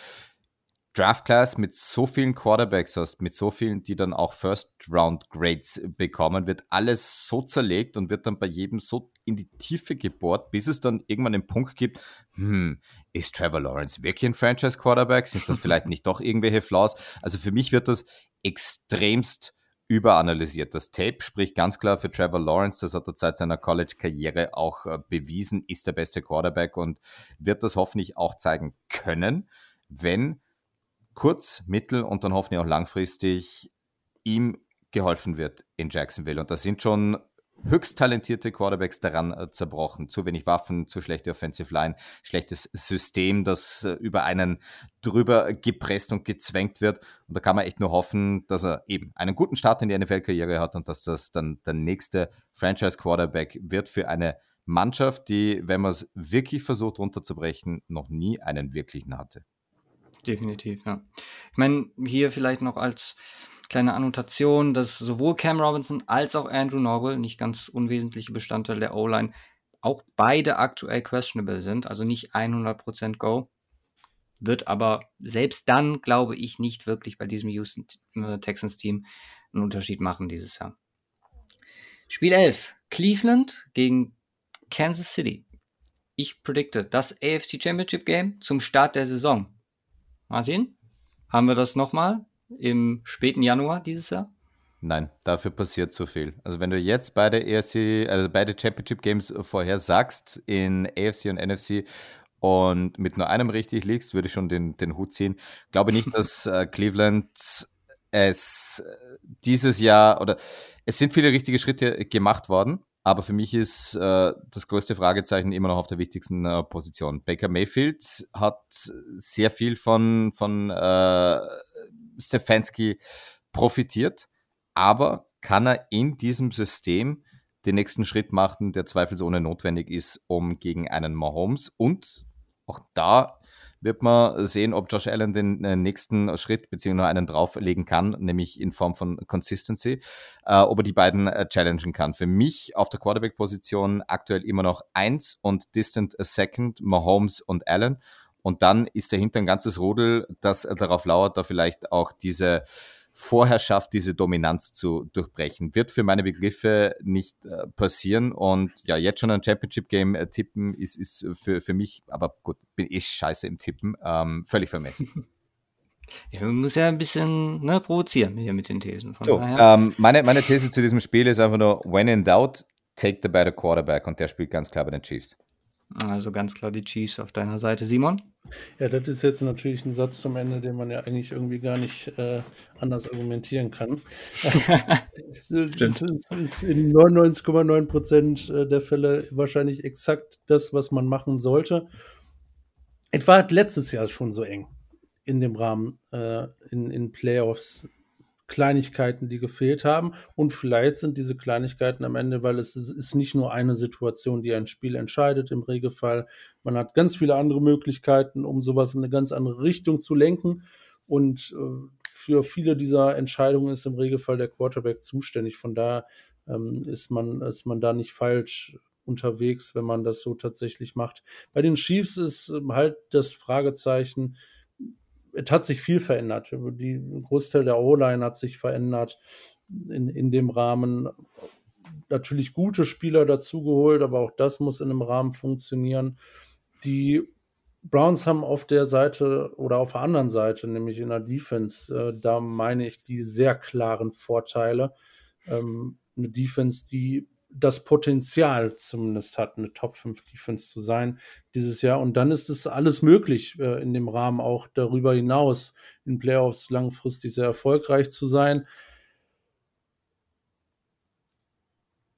Draft Class mit so vielen Quarterbacks hast, mit so vielen, die dann auch First Round Grades bekommen, wird alles so zerlegt und wird dann bei jedem so in die Tiefe gebohrt, bis es dann irgendwann den Punkt gibt, hm, ist Trevor Lawrence wirklich ein Franchise Quarterback? Sind das vielleicht nicht doch irgendwelche Flaws? Also für mich wird das extremst überanalysiert. Das Tape spricht ganz klar für Trevor Lawrence. Das hat er seit seiner College-Karriere auch äh, bewiesen, ist der beste Quarterback und wird das hoffentlich auch zeigen können, wenn kurz-, mittel- und dann hoffentlich auch langfristig ihm geholfen wird in Jacksonville. Und da sind schon höchst talentierte Quarterbacks daran äh, zerbrochen. Zu wenig Waffen, zu schlechte Offensive Line, schlechtes System, das äh, über einen drüber gepresst und gezwängt wird. Und da kann man echt nur hoffen, dass er eben einen guten Start in die NFL-Karriere hat und dass das dann der nächste Franchise-Quarterback wird für eine Mannschaft, die, wenn man es wirklich versucht runterzubrechen, noch nie einen wirklichen hatte. Definitiv, ja. Ich meine, hier vielleicht noch als kleine Annotation, dass sowohl Cam Robinson als auch Andrew Norwell, nicht ganz unwesentliche Bestandteile der O-Line, auch beide aktuell questionable sind, also nicht 100% Go. Wird aber selbst dann, glaube ich, nicht wirklich bei diesem Houston äh, Texans Team einen Unterschied machen dieses Jahr. Spiel 11. Cleveland gegen Kansas City. Ich predikte das AFC Championship Game zum Start der Saison. Martin, haben wir das nochmal? im späten Januar dieses Jahr? Nein, dafür passiert zu viel. Also wenn du jetzt beide ERC, also beide Championship Games vorher sagst in AFC und NFC und mit nur einem richtig liegst, würde ich schon den, den Hut ziehen. Glaube nicht, <laughs> dass äh, Cleveland es dieses Jahr oder es sind viele richtige Schritte gemacht worden, aber für mich ist äh, das größte Fragezeichen immer noch auf der wichtigsten äh, Position. Baker Mayfield hat sehr viel von, von äh, Stefanski profitiert, aber kann er in diesem System den nächsten Schritt machen, der zweifelsohne notwendig ist, um gegen einen Mahomes und auch da wird man sehen, ob Josh Allen den äh, nächsten Schritt beziehungsweise einen drauflegen kann, nämlich in Form von Consistency, äh, ob er die beiden äh, challengen kann. Für mich auf der Quarterback-Position aktuell immer noch eins und distant a second, Mahomes und Allen. Und dann ist dahinter ein ganzes Rudel, das darauf lauert, da vielleicht auch diese Vorherrschaft, diese Dominanz zu durchbrechen. Wird für meine Begriffe nicht äh, passieren. Und ja, jetzt schon ein Championship-Game äh, tippen ist, ist für, für mich, aber gut, bin ich scheiße im Tippen, ähm, völlig vermessen. <laughs> Ja, man muss ja ein bisschen ne, provozieren hier mit den Thesen. Von so, ähm, meine, meine These zu diesem Spiel ist einfach nur, when in doubt, take the better quarterback. Und der spielt ganz klar bei den Chiefs. Also ganz klar die Chiefs auf deiner Seite, Simon. Ja, das ist jetzt natürlich ein Satz zum Ende, den man ja eigentlich irgendwie gar nicht äh, anders argumentieren kann. <laughs> das ist, ist in 99,9 Prozent äh, der Fälle wahrscheinlich exakt das, was man machen sollte. Etwa hat letztes Jahr schon so eng in dem Rahmen äh, in, in Playoffs Kleinigkeiten, die gefehlt haben. Und vielleicht sind diese Kleinigkeiten am Ende, weil es ist nicht nur eine Situation, die ein Spiel entscheidet im Regelfall. Man hat ganz viele andere Möglichkeiten, um sowas in eine ganz andere Richtung zu lenken. Und äh, für viele dieser Entscheidungen ist im Regelfall der Quarterback zuständig. Von daher ähm, ist, man, ist man da nicht falsch unterwegs, wenn man das so tatsächlich macht. Bei den Chiefs ist ähm, halt das Fragezeichen, es hat sich viel verändert. Die Großteil der O-Line hat sich verändert in, in dem Rahmen. Natürlich gute Spieler dazugeholt, aber auch das muss in einem Rahmen funktionieren. Die Browns haben auf der Seite oder auf der anderen Seite, nämlich in der Defense, äh, da meine ich die sehr klaren Vorteile. Ähm, eine Defense, die das Potenzial zumindest hat, eine Top 5 Defense zu sein dieses Jahr. Und dann ist es alles möglich, äh, in dem Rahmen auch darüber hinaus in Playoffs langfristig sehr erfolgreich zu sein.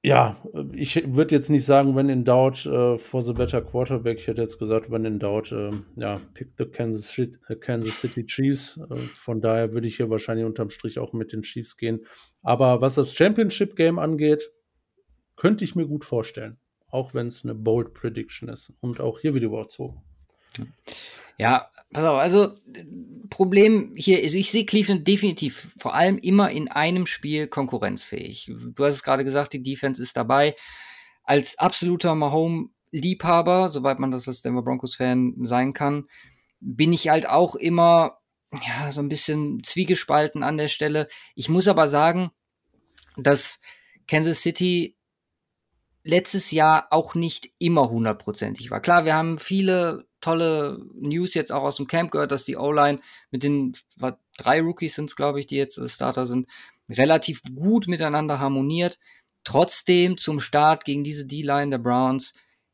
Ja, ich würde jetzt nicht sagen, wenn in doubt uh, for the better quarterback. Ich hätte jetzt gesagt, wenn in doubt, uh, ja, pick the Kansas City, uh, Kansas City Chiefs. von daher würde ich hier wahrscheinlich unterm Strich auch mit den Chiefs gehen. Aber was das Championship Game angeht, könnte ich mir gut vorstellen. Auch wenn es eine Bold Prediction ist. Und auch hier wieder überzogen. Ja, pass auf, also Problem hier ist, ich sehe Cleveland definitiv vor allem immer in einem Spiel konkurrenzfähig. Du hast es gerade gesagt, die Defense ist dabei. Als absoluter Mahomes-Liebhaber, soweit man das als Denver Broncos-Fan sein kann, bin ich halt auch immer ja, so ein bisschen zwiegespalten an der Stelle. Ich muss aber sagen, dass Kansas City letztes Jahr auch nicht immer hundertprozentig war. Klar, wir haben viele tolle News jetzt auch aus dem Camp gehört, dass die O-Line mit den drei Rookies sind glaube ich, die jetzt äh, Starter sind, relativ gut miteinander harmoniert. Trotzdem zum Start gegen diese D-Line der Browns,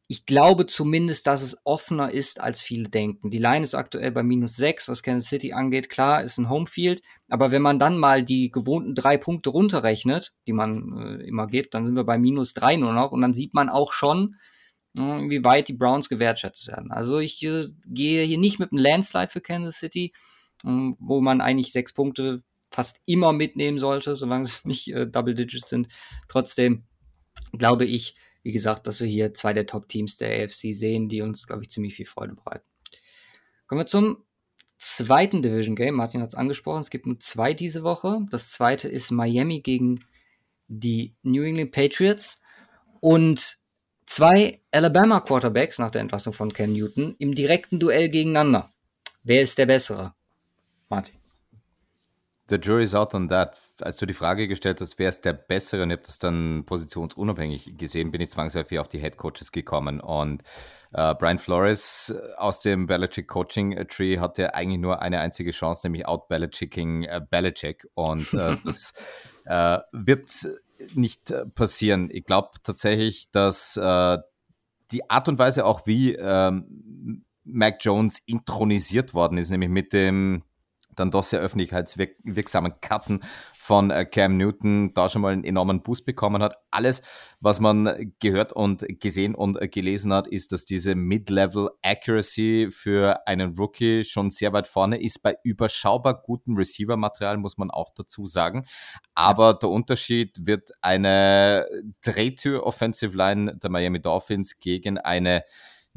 ich glaube zumindest, dass es offener ist, als viele denken. Die Line ist aktuell bei minus sechs, was Kansas City angeht. Klar, ist ein Homefield. Aber wenn man dann mal die gewohnten drei Punkte runterrechnet, die man äh, immer gibt, dann sind wir bei minus drei nur noch. Und dann sieht man auch schon, äh, wie weit die Browns gewertschätzt werden. Also ich äh, gehe hier nicht mit einem Landslide für Kansas City, äh, wo man eigentlich sechs Punkte fast immer mitnehmen sollte, solange es nicht äh, Double Digits sind. Trotzdem glaube ich, wie gesagt, dass wir hier zwei der Top-Teams der AFC sehen, die uns, glaube ich, ziemlich viel Freude bereiten. Kommen wir zum zweiten Division Game. Martin hat es angesprochen, es gibt nur zwei diese Woche. Das zweite ist Miami gegen die New England Patriots und zwei Alabama Quarterbacks nach der Entlassung von Cam Newton im direkten Duell gegeneinander. Wer ist der bessere? Martin. The jury's out on that. Als du die Frage gestellt hast, wer ist der Bessere, und ich habe das dann positionsunabhängig gesehen, bin ich zwangsläufig auf die Head Coaches gekommen. Und äh, Brian Flores aus dem Belichick Coaching Tree hatte eigentlich nur eine einzige Chance, nämlich out Belichicking äh, Belichick. Und äh, <laughs> das äh, wird nicht passieren. Ich glaube tatsächlich, dass äh, die Art und Weise auch wie ähm, Mac Jones intronisiert worden ist, nämlich mit dem dann doch sehr öffentlichkeitswirksamen Karten von äh, Cam Newton da schon mal einen enormen Boost bekommen hat. Alles, was man gehört und gesehen und äh, gelesen hat, ist, dass diese Mid-Level Accuracy für einen Rookie schon sehr weit vorne ist. Bei überschaubar gutem Receiver-Material muss man auch dazu sagen. Aber der Unterschied wird eine Drehtür Offensive Line der Miami Dolphins gegen eine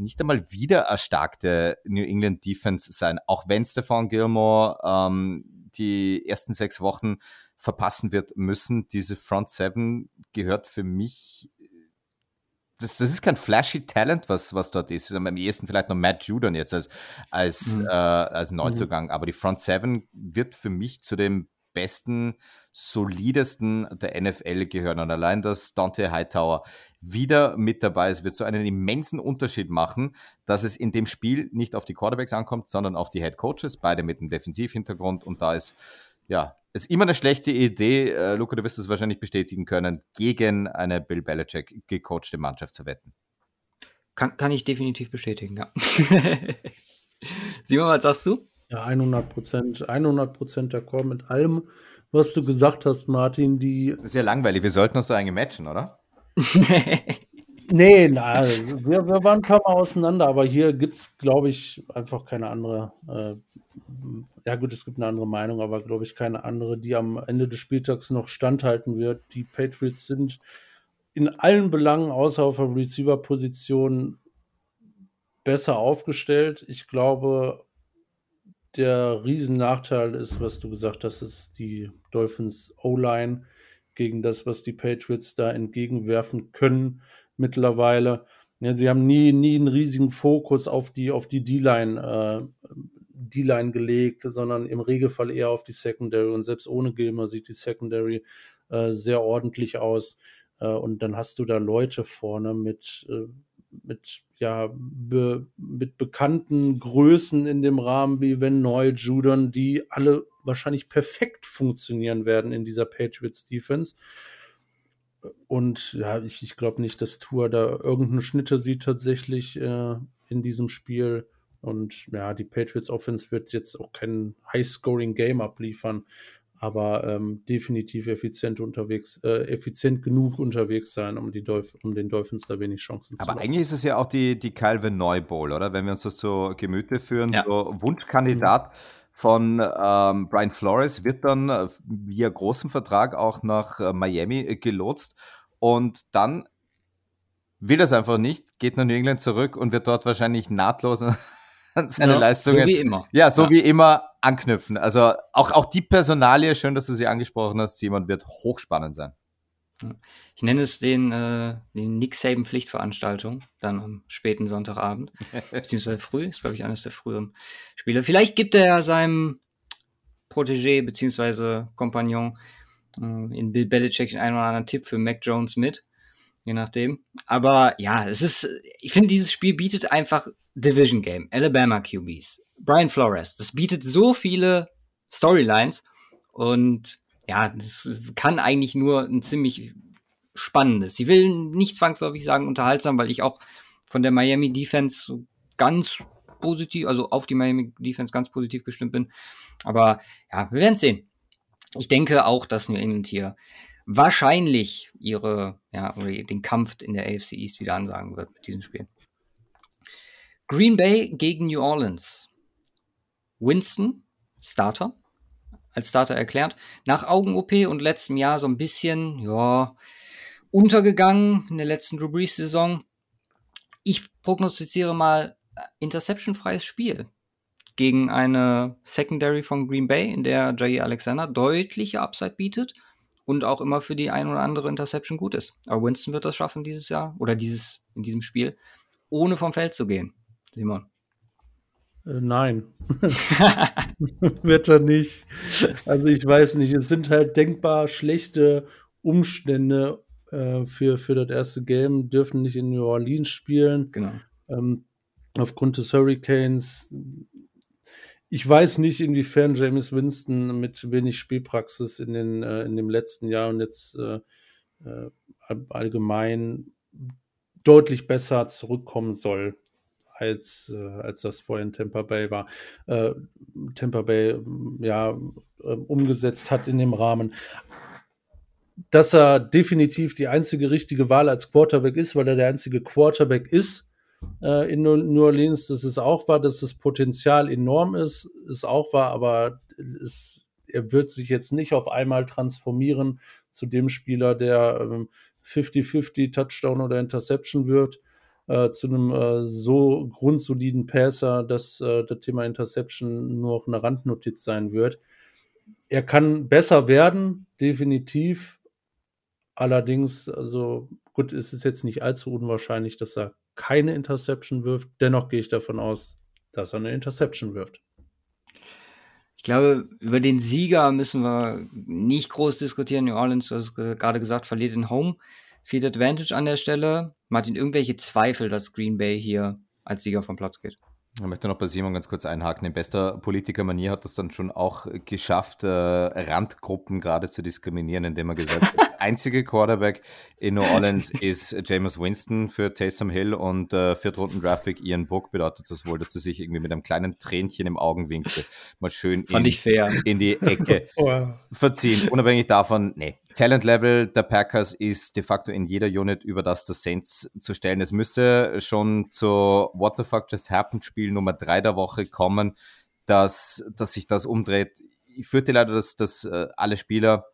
nicht einmal wieder erstarkte New England Defense sein, auch wenn Stefan Gilmore ähm, die ersten sechs Wochen verpassen wird müssen. Diese Front Seven gehört für mich das, das ist kein flashy Talent, was, was dort ist. Am ehesten vielleicht noch Matt Judon jetzt als, als, mhm. äh, als Neuzugang. Mhm. Aber die Front Seven wird für mich zu dem besten, solidesten der NFL gehören. Und allein, dass Dante Hightower wieder mit dabei ist, wird so einen immensen Unterschied machen, dass es in dem Spiel nicht auf die Quarterbacks ankommt, sondern auf die Head Coaches, beide mit einem Defensivhintergrund. Und da ist, ja, ist immer eine schlechte Idee, äh, Luca, du wirst es wahrscheinlich bestätigen können, gegen eine Bill Belichick gecoachte Mannschaft zu wetten. Kann, kann ich definitiv bestätigen, ja. <laughs> Simon, was sagst du? Ja, 100 Prozent, 100 Prozent d'accord mit allem, was du gesagt hast, Martin. Die das ist ja langweilig. Wir sollten uns so eigentlich matchen, oder? <laughs> nee, na, wir, wir waren ein paar Mal auseinander, aber hier gibt es, glaube ich, einfach keine andere. Äh, ja, gut, es gibt eine andere Meinung, aber glaube ich keine andere, die am Ende des Spieltags noch standhalten wird. Die Patriots sind in allen Belangen, außer auf der Receiver-Position, besser aufgestellt. Ich glaube, der Riesennachteil ist, was du gesagt hast, ist die Dolphins O-Line gegen das, was die Patriots da entgegenwerfen können mittlerweile. Ja, sie haben nie, nie einen riesigen Fokus auf die, auf die D-Line, äh, D-Line gelegt, sondern im Regelfall eher auf die Secondary. Und selbst ohne Gilmer sieht die Secondary äh, sehr ordentlich aus. Äh, und dann hast du da Leute vorne mit, äh, mit ja, be, mit bekannten Größen in dem Rahmen wie Van Noy, Judon, die alle wahrscheinlich perfekt funktionieren werden in dieser Patriots Defense. Und ja, ich, ich glaube nicht, dass Tour da irgendeine Schnitte sieht tatsächlich äh, in diesem Spiel. Und ja, die Patriots Offense wird jetzt auch kein High-Scoring-Game abliefern aber ähm, definitiv effizient unterwegs, äh, effizient genug unterwegs sein, um, die Dolph um den Dolphins da wenig Chancen aber zu Aber eigentlich ist es ja auch die, die Calvin Neu Bowl, oder? Wenn wir uns das zu Gemüte führen, ja. so Wunschkandidat mhm. von ähm, Brian Flores wird dann äh, via großem Vertrag auch nach äh, Miami äh, gelotst und dann will das einfach nicht, geht nach New England zurück und wird dort wahrscheinlich nahtlos seine ja, Leistungen. So wie immer. Ja, so ja. wie immer anknüpfen. Also auch, auch die Personalie, schön, dass du sie angesprochen hast, Simon, wird hochspannend sein. Ich nenne es den, äh, den Nick Saban Pflichtveranstaltung, dann am späten Sonntagabend, <laughs> beziehungsweise früh, ist glaube ich eines der früheren Spiele. Vielleicht gibt er ja seinem Protégé beziehungsweise Kompagnon äh, in Bill Belichick einen oder anderen Tipp für Mac Jones mit, je nachdem. Aber ja, es ist, ich finde, dieses Spiel bietet einfach Division Game, Alabama QBs, Brian Flores. Das bietet so viele Storylines und ja, das kann eigentlich nur ein ziemlich spannendes. Sie will nicht zwangsläufig sagen unterhaltsam, weil ich auch von der Miami Defense ganz positiv, also auf die Miami Defense ganz positiv gestimmt bin. Aber ja, wir werden sehen. Ich denke auch, dass New England hier wahrscheinlich ihre, ja, den Kampf in der AFC East wieder ansagen wird mit diesem Spiel. Green Bay gegen New Orleans. Winston, Starter, als Starter erklärt. Nach Augen-OP und letztem Jahr so ein bisschen, ja, untergegangen in der letzten Drew Brees-Saison. Ich prognostiziere mal äh, interception-freies Spiel gegen eine Secondary von Green Bay, in der Jair Alexander deutliche Upside bietet und auch immer für die ein oder andere Interception gut ist. Aber Winston wird das schaffen dieses Jahr oder dieses in diesem Spiel, ohne vom Feld zu gehen. Simon. Äh, nein. <laughs> wird er nicht. Also ich weiß nicht. Es sind halt denkbar schlechte Umstände äh, für, für das erste Game, dürfen nicht in New Orleans spielen. Genau. Ähm, aufgrund des Hurricanes. Ich weiß nicht, inwiefern James Winston mit wenig Spielpraxis in, den, äh, in dem letzten Jahr und jetzt äh, äh allgemein deutlich besser zurückkommen soll als, äh, als das vorher in Tampa Bay war. Äh, Tampa Bay ja äh, umgesetzt hat in dem Rahmen. Dass er definitiv die einzige richtige Wahl als Quarterback ist, weil er der einzige Quarterback ist äh, in New Orleans, das ist auch wahr, dass das Potenzial enorm ist, ist auch wahr, aber es, er wird sich jetzt nicht auf einmal transformieren zu dem Spieler, der 50-50 ähm, Touchdown oder Interception wird äh, zu einem äh, so grundsoliden Passer, dass äh, das Thema Interception nur noch eine Randnotiz sein wird. Er kann besser werden, definitiv. Allerdings, also gut, ist es jetzt nicht allzu unwahrscheinlich, dass er keine Interception wirft. Dennoch gehe ich davon aus, dass er eine Interception wirft. Ich glaube, über den Sieger müssen wir nicht groß diskutieren. New Orleans, du hast gerade gesagt, verliert den Home. Field Advantage an der Stelle. Martin, irgendwelche Zweifel, dass Green Bay hier als Sieger vom Platz geht? Ich möchte noch bei Simon ganz kurz einhaken. In bester Politikermanier hat das dann schon auch geschafft, äh, Randgruppen gerade zu diskriminieren, indem er gesagt hat, der einzige Quarterback in New Orleans <laughs> ist Jameis Winston für Taysom Hill und äh, Viertrunden Draftpick Ian Book bedeutet das wohl, dass er sich irgendwie mit einem kleinen Tränchen im Augenwinkel mal schön in, in, die Ecke <laughs> verziehen. Unabhängig davon, nee, Talent Level der Packers ist de facto in jeder Unit über das der Saints zu stellen. Es müsste schon zu What the fuck just happened Spiel Nummer drei der Woche kommen, dass, dass sich das umdreht. Ich führte leider, dass, dass äh, alle Spieler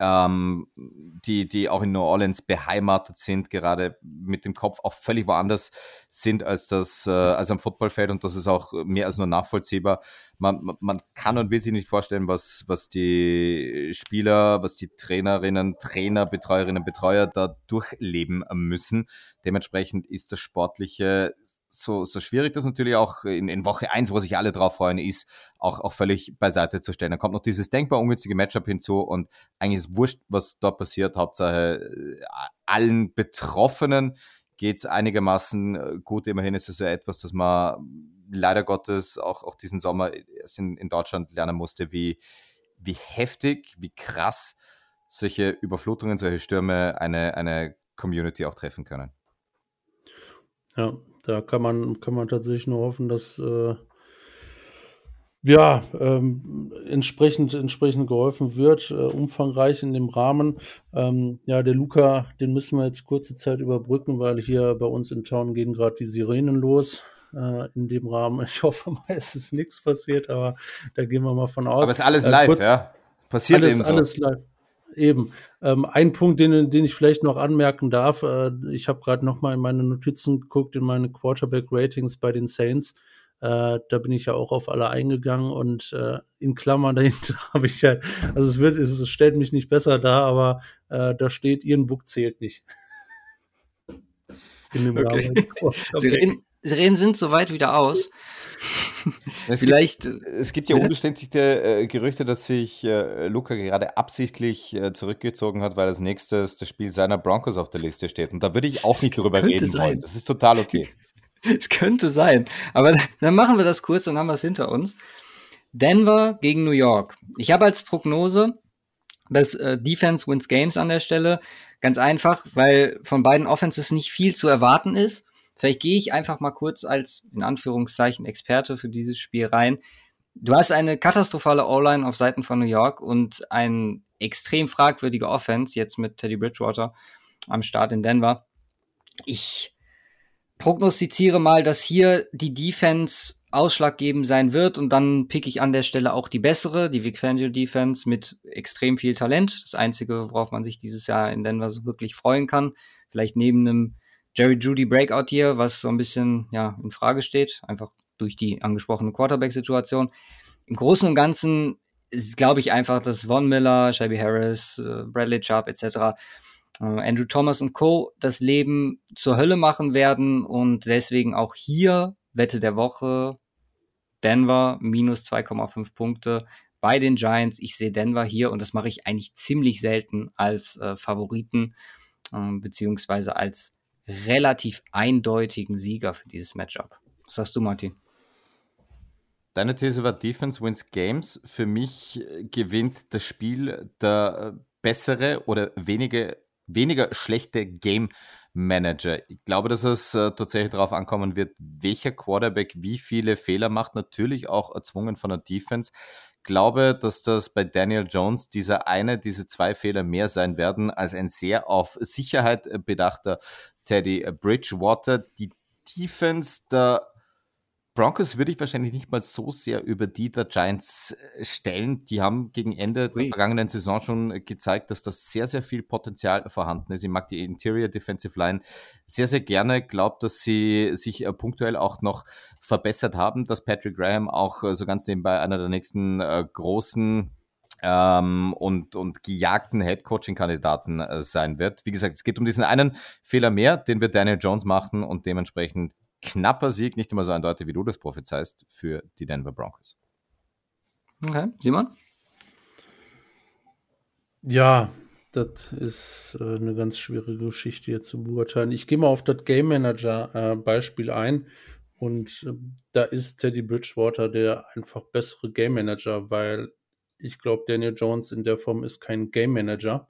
ähm, die, die auch in New Orleans beheimatet sind, gerade mit dem Kopf auch völlig woanders sind als das äh, als am Footballfeld und das ist auch mehr als nur nachvollziehbar. Man, man kann und will sich nicht vorstellen, was, was die Spieler, was die Trainerinnen, Trainer, Betreuerinnen, Betreuer da durchleben müssen. Dementsprechend ist das Sportliche so, so schwierig das natürlich auch in, in Woche eins, wo sich alle drauf freuen, ist, auch, auch völlig beiseite zu stellen. Dann kommt noch dieses denkbar ungünstige Matchup hinzu und eigentlich ist wurscht, was da passiert. Hauptsache äh, allen Betroffenen geht's einigermaßen äh, gut. Immerhin ist es ja etwas, das man leider Gottes auch, auch diesen Sommer erst in, in Deutschland lernen musste, wie, wie heftig, wie krass solche Überflutungen, solche Stürme eine, eine Community auch treffen können. Ja, da kann man, kann man tatsächlich nur hoffen, dass äh, ja, ähm, entsprechend, entsprechend geholfen wird, äh, umfangreich in dem Rahmen. Ähm, ja, der Luca, den müssen wir jetzt kurze Zeit überbrücken, weil hier bei uns in Town gehen gerade die Sirenen los. Äh, in dem Rahmen. Ich hoffe mal, es ist nichts passiert, aber da gehen wir mal von aus. Aber es ist alles äh, live, kurz, ja? Passiert alles, eben so. Alles live. Eben. Ähm, ein Punkt, den, den ich vielleicht noch anmerken darf, äh, ich habe gerade noch mal in meine Notizen geguckt, in meine Quarterback-Ratings bei den Saints. Äh, da bin ich ja auch auf alle eingegangen und äh, in Klammern <laughs> dahinter habe ich ja, also es wird, es stellt mich nicht besser dar, aber äh, da steht, Ihren Book zählt nicht. in dem okay. Sie reden, Sie reden sind soweit wieder aus. Es Vielleicht. Gibt, es gibt ja unbestätigte äh, Gerüchte, dass sich äh, Luca gerade absichtlich äh, zurückgezogen hat, weil als nächstes das Spiel seiner Broncos auf der Liste steht. Und da würde ich auch nicht drüber reden sein. wollen. Das ist total okay. <laughs> Es könnte sein. Aber dann machen wir das kurz, dann haben wir es hinter uns. Denver gegen New York. Ich habe als Prognose das äh, Defense wins Games an der Stelle. Ganz einfach, weil von beiden Offenses nicht viel zu erwarten ist. Vielleicht gehe ich einfach mal kurz als, in Anführungszeichen, Experte für dieses Spiel rein. Du hast eine katastrophale O-Line auf Seiten von New York und ein extrem fragwürdige Offense jetzt mit Teddy Bridgewater am Start in Denver. Ich prognostiziere mal, dass hier die Defense ausschlaggebend sein wird und dann pick ich an der Stelle auch die bessere, die Vic Fangio Defense mit extrem viel Talent. Das einzige, worauf man sich dieses Jahr in Denver so wirklich freuen kann. Vielleicht neben einem Jerry Judy Breakout hier, was so ein bisschen ja in Frage steht, einfach durch die angesprochene Quarterback-Situation. Im Großen und Ganzen glaube ich, einfach, dass Von Miller, Shelby Harris, äh, Bradley Chubb etc äh, Andrew Thomas und Co. das Leben zur Hölle machen werden und deswegen auch hier Wette der Woche Denver minus 2,5 Punkte bei den Giants. Ich sehe Denver hier und das mache ich eigentlich ziemlich selten als äh, Favoriten äh, beziehungsweise als relativ eindeutigen Sieger für dieses Matchup. Was sagst du, Martin? Deine These war Defense wins Games. Für mich äh, gewinnt das Spiel der äh, bessere oder weniger weniger schlechte Game Manager. Ich glaube, dass es äh, tatsächlich darauf ankommen wird, welcher Quarterback wie viele Fehler macht, natürlich auch erzwungen von der Defense. Glaube, dass das bei Daniel Jones dieser eine, diese zwei Fehler mehr sein werden als ein sehr auf Sicherheit äh, bedachter Teddy Bridgewater. Die Defense der Broncos würde ich wahrscheinlich nicht mal so sehr über die der Giants äh, stellen. Die haben gegen Ende der vergangenen Saison schon gezeigt, dass das sehr, sehr viel Potenzial vorhanden ist. Ich mag die Interior Defensive Line sehr, sehr gerne. Glaubt, dass sie sich äh, punktuell auch noch verbessert haben, dass Patrick Graham auch äh, so ganz nebenbei einer der nächsten großen ähm, und, und gejagten Head-Coaching-Kandidaten äh, sein wird. Wie gesagt, es geht um diesen einen Fehler mehr, den wird Daniel Jones machen und dementsprechend knapper Sieg, nicht immer so eindeutig, wie du das prophezeist, für die Denver Broncos. Okay, Simon? Ja, das ist äh, eine ganz schwierige Geschichte jetzt zu beurteilen. Ich gehe mal auf das Game Manager äh, Beispiel ein und äh, da ist Teddy Bridgewater der einfach bessere Game Manager, weil ich glaube, Daniel Jones in der Form ist kein Game Manager.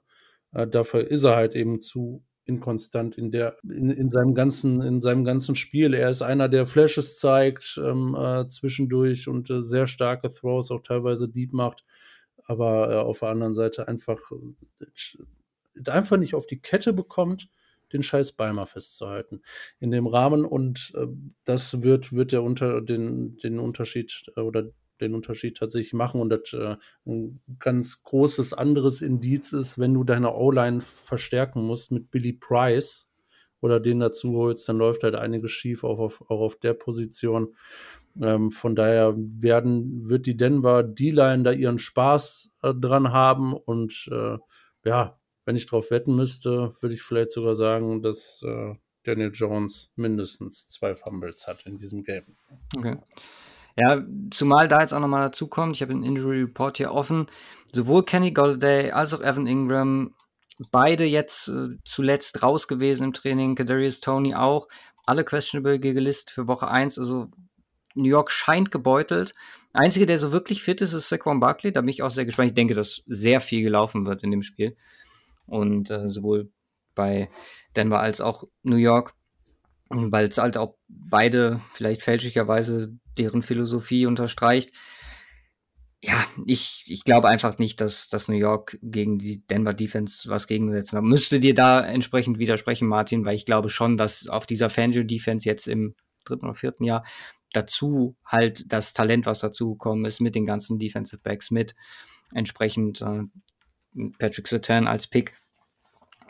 Äh, dafür ist er halt eben zu inkonstant in der in, in seinem ganzen in seinem ganzen Spiel. Er ist einer, der Flashes zeigt ähm, äh, zwischendurch und äh, sehr starke Throws auch teilweise deep macht, aber äh, auf der anderen Seite einfach äh, einfach nicht auf die Kette bekommt den scheiß Beimer festzuhalten in dem Rahmen und äh, das wird wird der unter den den Unterschied äh, oder den Unterschied tatsächlich machen. Und das äh, ein ganz großes anderes Indiz ist, wenn du deine O-Line verstärken musst mit Billy Price oder den dazu holst, dann läuft halt einiges schief, auch auf, auch auf der Position. Ähm, von daher werden, wird die Denver D-Line da ihren Spaß äh, dran haben. Und äh, ja, wenn ich drauf wetten müsste, würde ich vielleicht sogar sagen, dass äh, Daniel Jones mindestens zwei Fumbles hat in diesem Game. Okay. Ja, zumal da jetzt auch nochmal dazu kommt, ich habe den Injury Report hier offen, sowohl Kenny Golladay als auch Evan Ingram, beide jetzt äh, zuletzt raus gewesen im Training, Kadarius Tony auch, alle questionable gelistet für Woche 1, also New York scheint gebeutelt. Einzige, der so wirklich fit ist, ist Saquon Barkley, da bin ich auch sehr gespannt. Ich denke, dass sehr viel gelaufen wird in dem Spiel. Und äh, sowohl bei Denver als auch New York weil es halt auch beide vielleicht fälschlicherweise deren Philosophie unterstreicht. Ja, ich, ich glaube einfach nicht, dass, dass New York gegen die Denver Defense was gegensetzen hat. Müsste dir da entsprechend widersprechen, Martin, weil ich glaube schon, dass auf dieser Fangio Defense jetzt im dritten oder vierten Jahr dazu halt das Talent, was dazugekommen ist, mit den ganzen Defensive Backs, mit entsprechend äh, Patrick Satan als Pick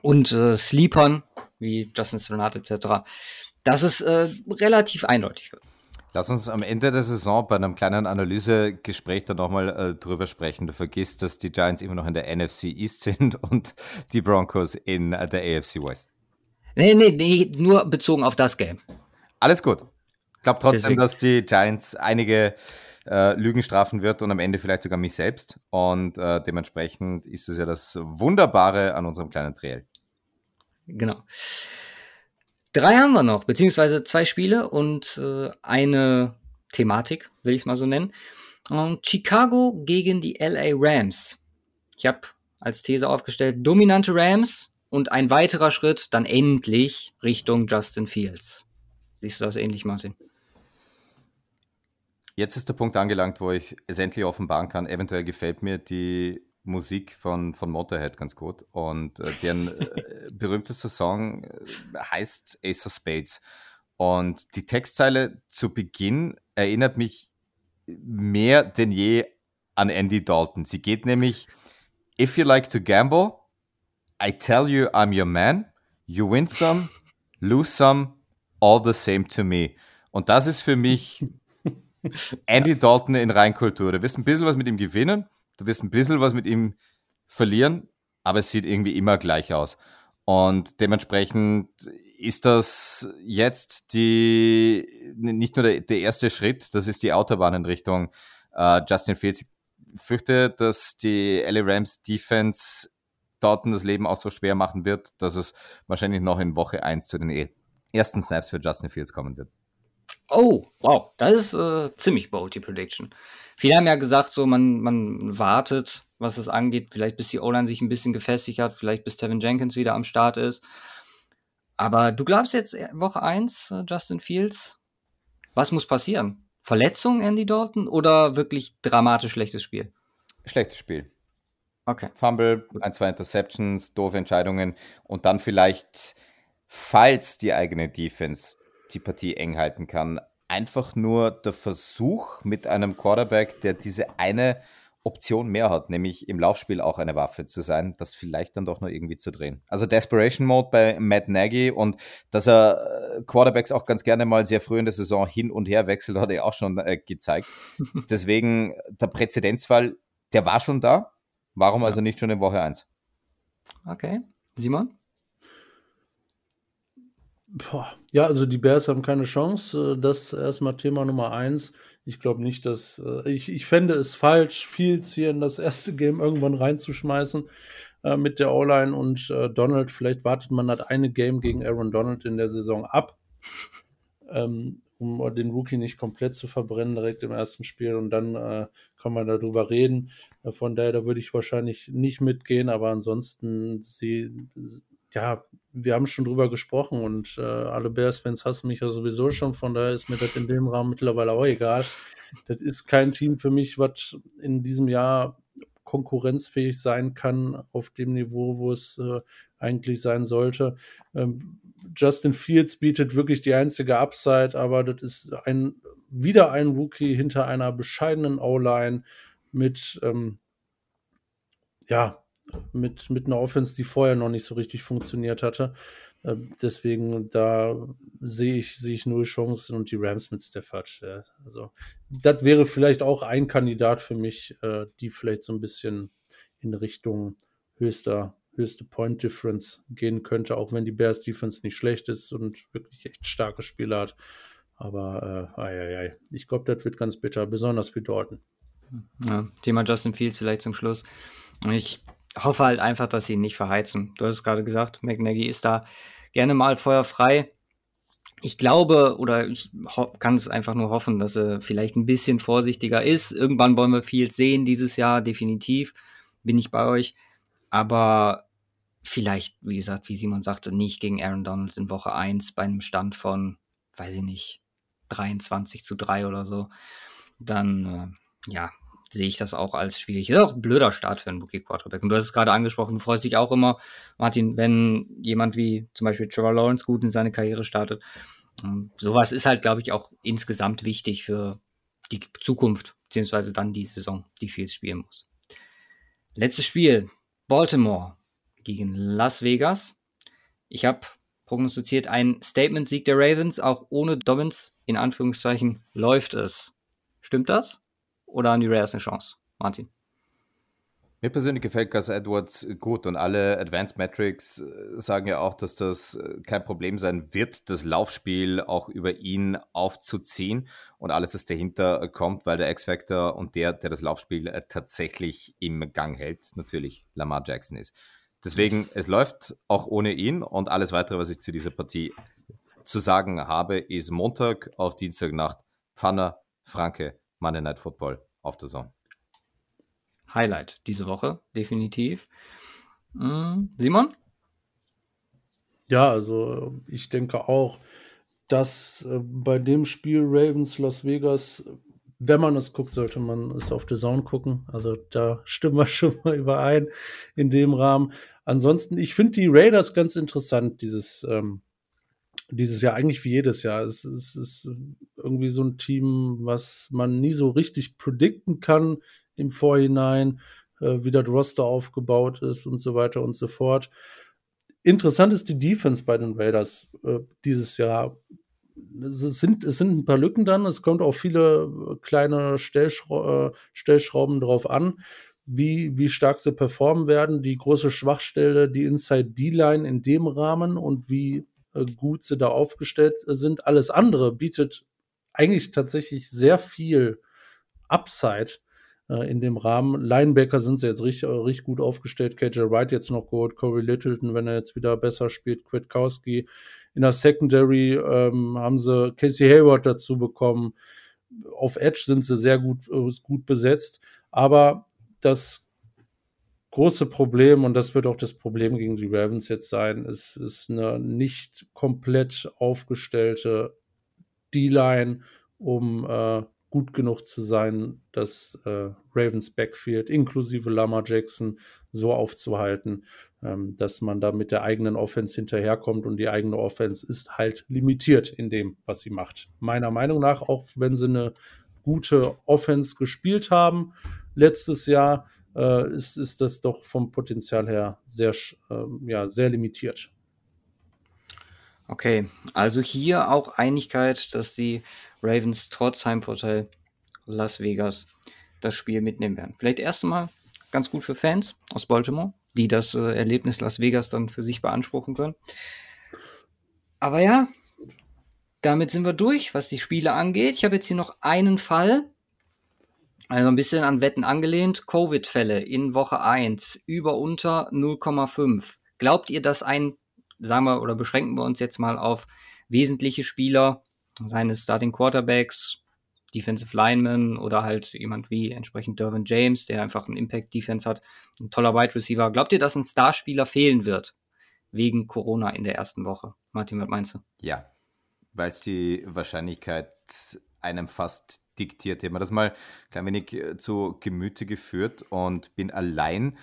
und äh, Sleepern wie Justin Stronat etc dass es äh, relativ eindeutig wird. Lass uns am Ende der Saison bei einem kleinen Analysegespräch dann nochmal äh, drüber sprechen. Du vergisst, dass die Giants immer noch in der NFC East <laughs> sind und die Broncos in äh, der AFC West. Nee, nee, nee, nur bezogen auf das Game. Alles gut. Ich glaube trotzdem, Deswegen. dass die Giants einige äh, Lügen strafen wird und am Ende vielleicht sogar mich selbst. Und äh, dementsprechend ist es ja das Wunderbare an unserem kleinen Triell. Genau. Drei haben wir noch, beziehungsweise zwei Spiele und äh, eine Thematik, will ich es mal so nennen. Und Chicago gegen die LA Rams. Ich habe als These aufgestellt, dominante Rams und ein weiterer Schritt dann endlich Richtung Justin Fields. Siehst du das ähnlich, Martin? Jetzt ist der Punkt angelangt, wo ich es endlich offenbaren kann. Eventuell gefällt mir die Musik von, von Motorhead ganz gut. Und äh, deren äh, <laughs> berühmtester Song äh, heißt Ace of Spades. Und die Textzeile zu Beginn erinnert mich mehr denn je an Andy Dalton. Sie geht nämlich, If you like to gamble, I tell you I'm your man. You win some, lose some, all the same to me. Und das ist für mich <laughs> Andy Dalton in Reinkultur. Du wirst ein bisschen was mit ihm gewinnen, du wirst ein bisschen was mit ihm verlieren, aber es sieht irgendwie immer gleich aus. Und dementsprechend ist das jetzt die, nicht nur der, der erste Schritt, das ist die Autobahn in Richtung äh, Justin Fields. Ich fürchte, dass die LA Rams Defense dort das Leben auch so schwer machen wird, dass es wahrscheinlich noch in Woche 1 zu den ersten Snaps für Justin Fields kommen wird. Oh, wow, das ist äh, ziemlich bold, die Prediction. Viele haben ja gesagt, so man, man wartet, was es angeht, vielleicht bis die O-Line sich ein bisschen gefestigt hat, vielleicht bis Tevin Jenkins wieder am Start ist. Aber du glaubst jetzt äh, Woche 1, äh, Justin Fields? Was muss passieren? Verletzung, Andy Dalton, oder wirklich dramatisch schlechtes Spiel? Schlechtes Spiel. Okay. Fumble, ein, zwei Interceptions, doofe Entscheidungen und dann vielleicht, falls die eigene Defense die Partie eng halten kann. Einfach nur der Versuch mit einem Quarterback, der diese eine Option mehr hat, nämlich im Laufspiel auch eine Waffe zu sein, das vielleicht dann doch nur irgendwie zu drehen. Also Desperation Mode bei Matt Nagy und dass er äh, Quarterbacks auch ganz gerne mal sehr früh in der Saison hin und her wechselt, hat er auch schon äh, gezeigt. <laughs> Deswegen der Präzedenzfall, der war schon da. Warum also nicht schon in Woche 1? Okay. Simon? Ja, also die Bears haben keine Chance. Äh, das ist erstmal Thema Nummer eins. Ich glaube nicht, dass äh, ich, ich fände es falsch, Fields hier in das erste Game irgendwann reinzuschmeißen äh, mit der O-Line und äh, Donald. Vielleicht wartet man das eine Game gegen Aaron Donald in der Saison ab, ähm, um den Rookie nicht komplett zu verbrennen direkt im ersten Spiel und dann äh, kann man darüber reden. Äh, von daher, da würde ich wahrscheinlich nicht mitgehen, aber ansonsten sie ja, wir haben schon drüber gesprochen und äh, alle Bears-Fans hassen mich ja sowieso schon, von daher ist mir das in dem Rahmen mittlerweile auch egal. Das ist kein Team für mich, was in diesem Jahr konkurrenzfähig sein kann auf dem Niveau, wo es äh, eigentlich sein sollte. Ähm, Justin Fields bietet wirklich die einzige Upside, aber das ist ein wieder ein Rookie hinter einer bescheidenen O-Line mit ähm, ja, mit, mit einer Offense, die vorher noch nicht so richtig funktioniert hatte. Äh, deswegen, da sehe ich, sehe ich null Chancen und die Rams mit Stafford. Ja, also, das wäre vielleicht auch ein Kandidat für mich, äh, die vielleicht so ein bisschen in Richtung höchster, höchste Point Difference gehen könnte, auch wenn die Bears Defense nicht schlecht ist und wirklich echt starke Spiele hat. Aber äh, ai, ai, ai. ich glaube, das wird ganz bitter, besonders für Dorten. Ja, Thema Justin Fields vielleicht zum Schluss. Ich hoffe halt einfach, dass sie ihn nicht verheizen. Du hast es gerade gesagt, McNaghy ist da gerne mal feuerfrei. Ich glaube oder ich kann es einfach nur hoffen, dass er vielleicht ein bisschen vorsichtiger ist. Irgendwann wollen wir viel sehen dieses Jahr, definitiv. Bin ich bei euch. Aber vielleicht, wie gesagt, wie Simon sagte, nicht gegen Aaron Donald in Woche 1 bei einem Stand von, weiß ich nicht, 23 zu 3 oder so. Dann, äh, ja, sehe ich das auch als schwierig. Ist auch ein blöder Start für einen Rookie Quarterback. Und du hast es gerade angesprochen, du freust dich auch immer, Martin, wenn jemand wie zum Beispiel Trevor Lawrence gut in seine Karriere startet. Sowas ist halt, glaube ich, auch insgesamt wichtig für die Zukunft, beziehungsweise dann die Saison, die Fields spielen muss. Letztes Spiel, Baltimore gegen Las Vegas. Ich habe prognostiziert ein Statement-Sieg der Ravens, auch ohne Dobbins, in Anführungszeichen, läuft es. Stimmt das? Oder haben die Rares eine Chance? Martin. Mir persönlich gefällt Gus Edwards gut und alle Advanced Metrics äh, sagen ja auch, dass das äh, kein Problem sein wird, das Laufspiel auch über ihn aufzuziehen und alles, was dahinter kommt, weil der X-Factor und der, der das Laufspiel äh, tatsächlich im Gang hält, natürlich Lamar Jackson ist. Deswegen, es läuft auch ohne ihn und alles weitere, was ich zu dieser Partie zu sagen habe, ist Montag auf Dienstagnacht Pfanner, Franke, Monday Night Football auf der Zone. Highlight diese Woche, definitiv. Hm, Simon? Ja, also ich denke auch, dass äh, bei dem Spiel Ravens Las Vegas, wenn man es guckt, sollte man es auf The Zone gucken. Also da stimmen wir <laughs> schon mal überein in dem Rahmen. Ansonsten, ich finde die Raiders ganz interessant, dieses, ähm, dieses Jahr, eigentlich wie jedes Jahr. Es, es, ist irgendwie so ein Team, was man nie so richtig predikten kann im Vorhinein, äh, wie das Roster aufgebaut ist und so weiter und so fort. Interessant ist die Defense bei den Raiders äh, dieses Jahr. Es sind, es sind ein paar Lücken dann. Es kommt auch viele äh, kleine Stellschra äh, Stellschrauben drauf an, wie, wie stark sie performen werden. Die große Schwachstelle, die Inside D-Line in dem Rahmen und wie gut sie da aufgestellt sind. Alles andere bietet eigentlich tatsächlich sehr viel Upside äh, in dem Rahmen. Linebacker sind sie jetzt richtig, äh, richtig gut aufgestellt. KJ Wright jetzt noch gut, Corey Littleton, wenn er jetzt wieder besser spielt, Kwiatkowski. In der Secondary ähm, haben sie Casey Hayward dazu bekommen. Auf Edge sind sie sehr gut, äh, gut besetzt. Aber das große Problem, und das wird auch das Problem gegen die Ravens jetzt sein, ist, ist eine nicht komplett aufgestellte D-Line, um äh, gut genug zu sein, das äh, Ravens Backfield inklusive Lama Jackson so aufzuhalten, ähm, dass man da mit der eigenen Offense hinterherkommt und die eigene Offense ist halt limitiert in dem, was sie macht. Meiner Meinung nach, auch wenn sie eine gute Offense gespielt haben letztes Jahr, äh, ist, ist das doch vom Potenzial her sehr, äh, ja, sehr limitiert. Okay, also hier auch Einigkeit, dass die Ravens trotz Heimvorteil Las Vegas das Spiel mitnehmen werden. Vielleicht erstmal ganz gut für Fans aus Baltimore, die das äh, Erlebnis Las Vegas dann für sich beanspruchen können. Aber ja, damit sind wir durch, was die Spiele angeht. Ich habe jetzt hier noch einen Fall, also ein bisschen an Wetten angelehnt. Covid-Fälle in Woche 1 über unter 0,5. Glaubt ihr, dass ein, sagen wir, oder beschränken wir uns jetzt mal auf wesentliche Spieler seines Starting Quarterbacks, Defensive Lineman oder halt jemand wie entsprechend Dervin James, der einfach einen Impact Defense hat, ein toller Wide Receiver. Glaubt ihr, dass ein Starspieler fehlen wird wegen Corona in der ersten Woche? Martin, was meinst du? Ja, weil es die Wahrscheinlichkeit einem fast diktiert. Ich habe mir das mal ein klein wenig äh, zu Gemüte geführt und bin allein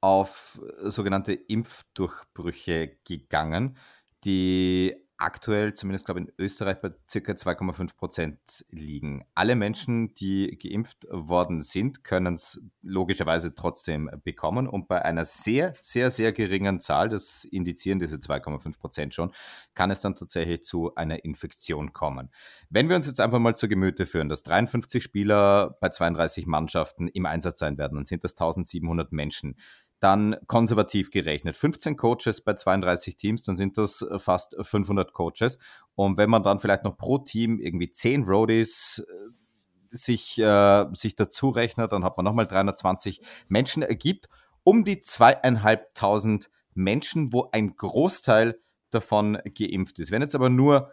auf sogenannte Impfdurchbrüche gegangen, die aktuell, zumindest glaube ich in Österreich, bei circa 2,5 Prozent liegen. Alle Menschen, die geimpft worden sind, können es logischerweise trotzdem bekommen. Und bei einer sehr, sehr, sehr geringen Zahl, das indizieren diese 2,5 Prozent schon, kann es dann tatsächlich zu einer Infektion kommen. Wenn wir uns jetzt einfach mal zu Gemüte führen, dass 53 Spieler bei 32 Mannschaften im Einsatz sein werden, dann sind das 1700 Menschen dann konservativ gerechnet 15 Coaches bei 32 Teams, dann sind das äh, fast 500 Coaches. Und wenn man dann vielleicht noch pro Team irgendwie 10 Roadies äh, sich, äh, sich dazu rechnet, dann hat man nochmal 320 Menschen ergibt, um die zweieinhalbtausend Menschen, wo ein Großteil davon geimpft ist. Wenn jetzt aber nur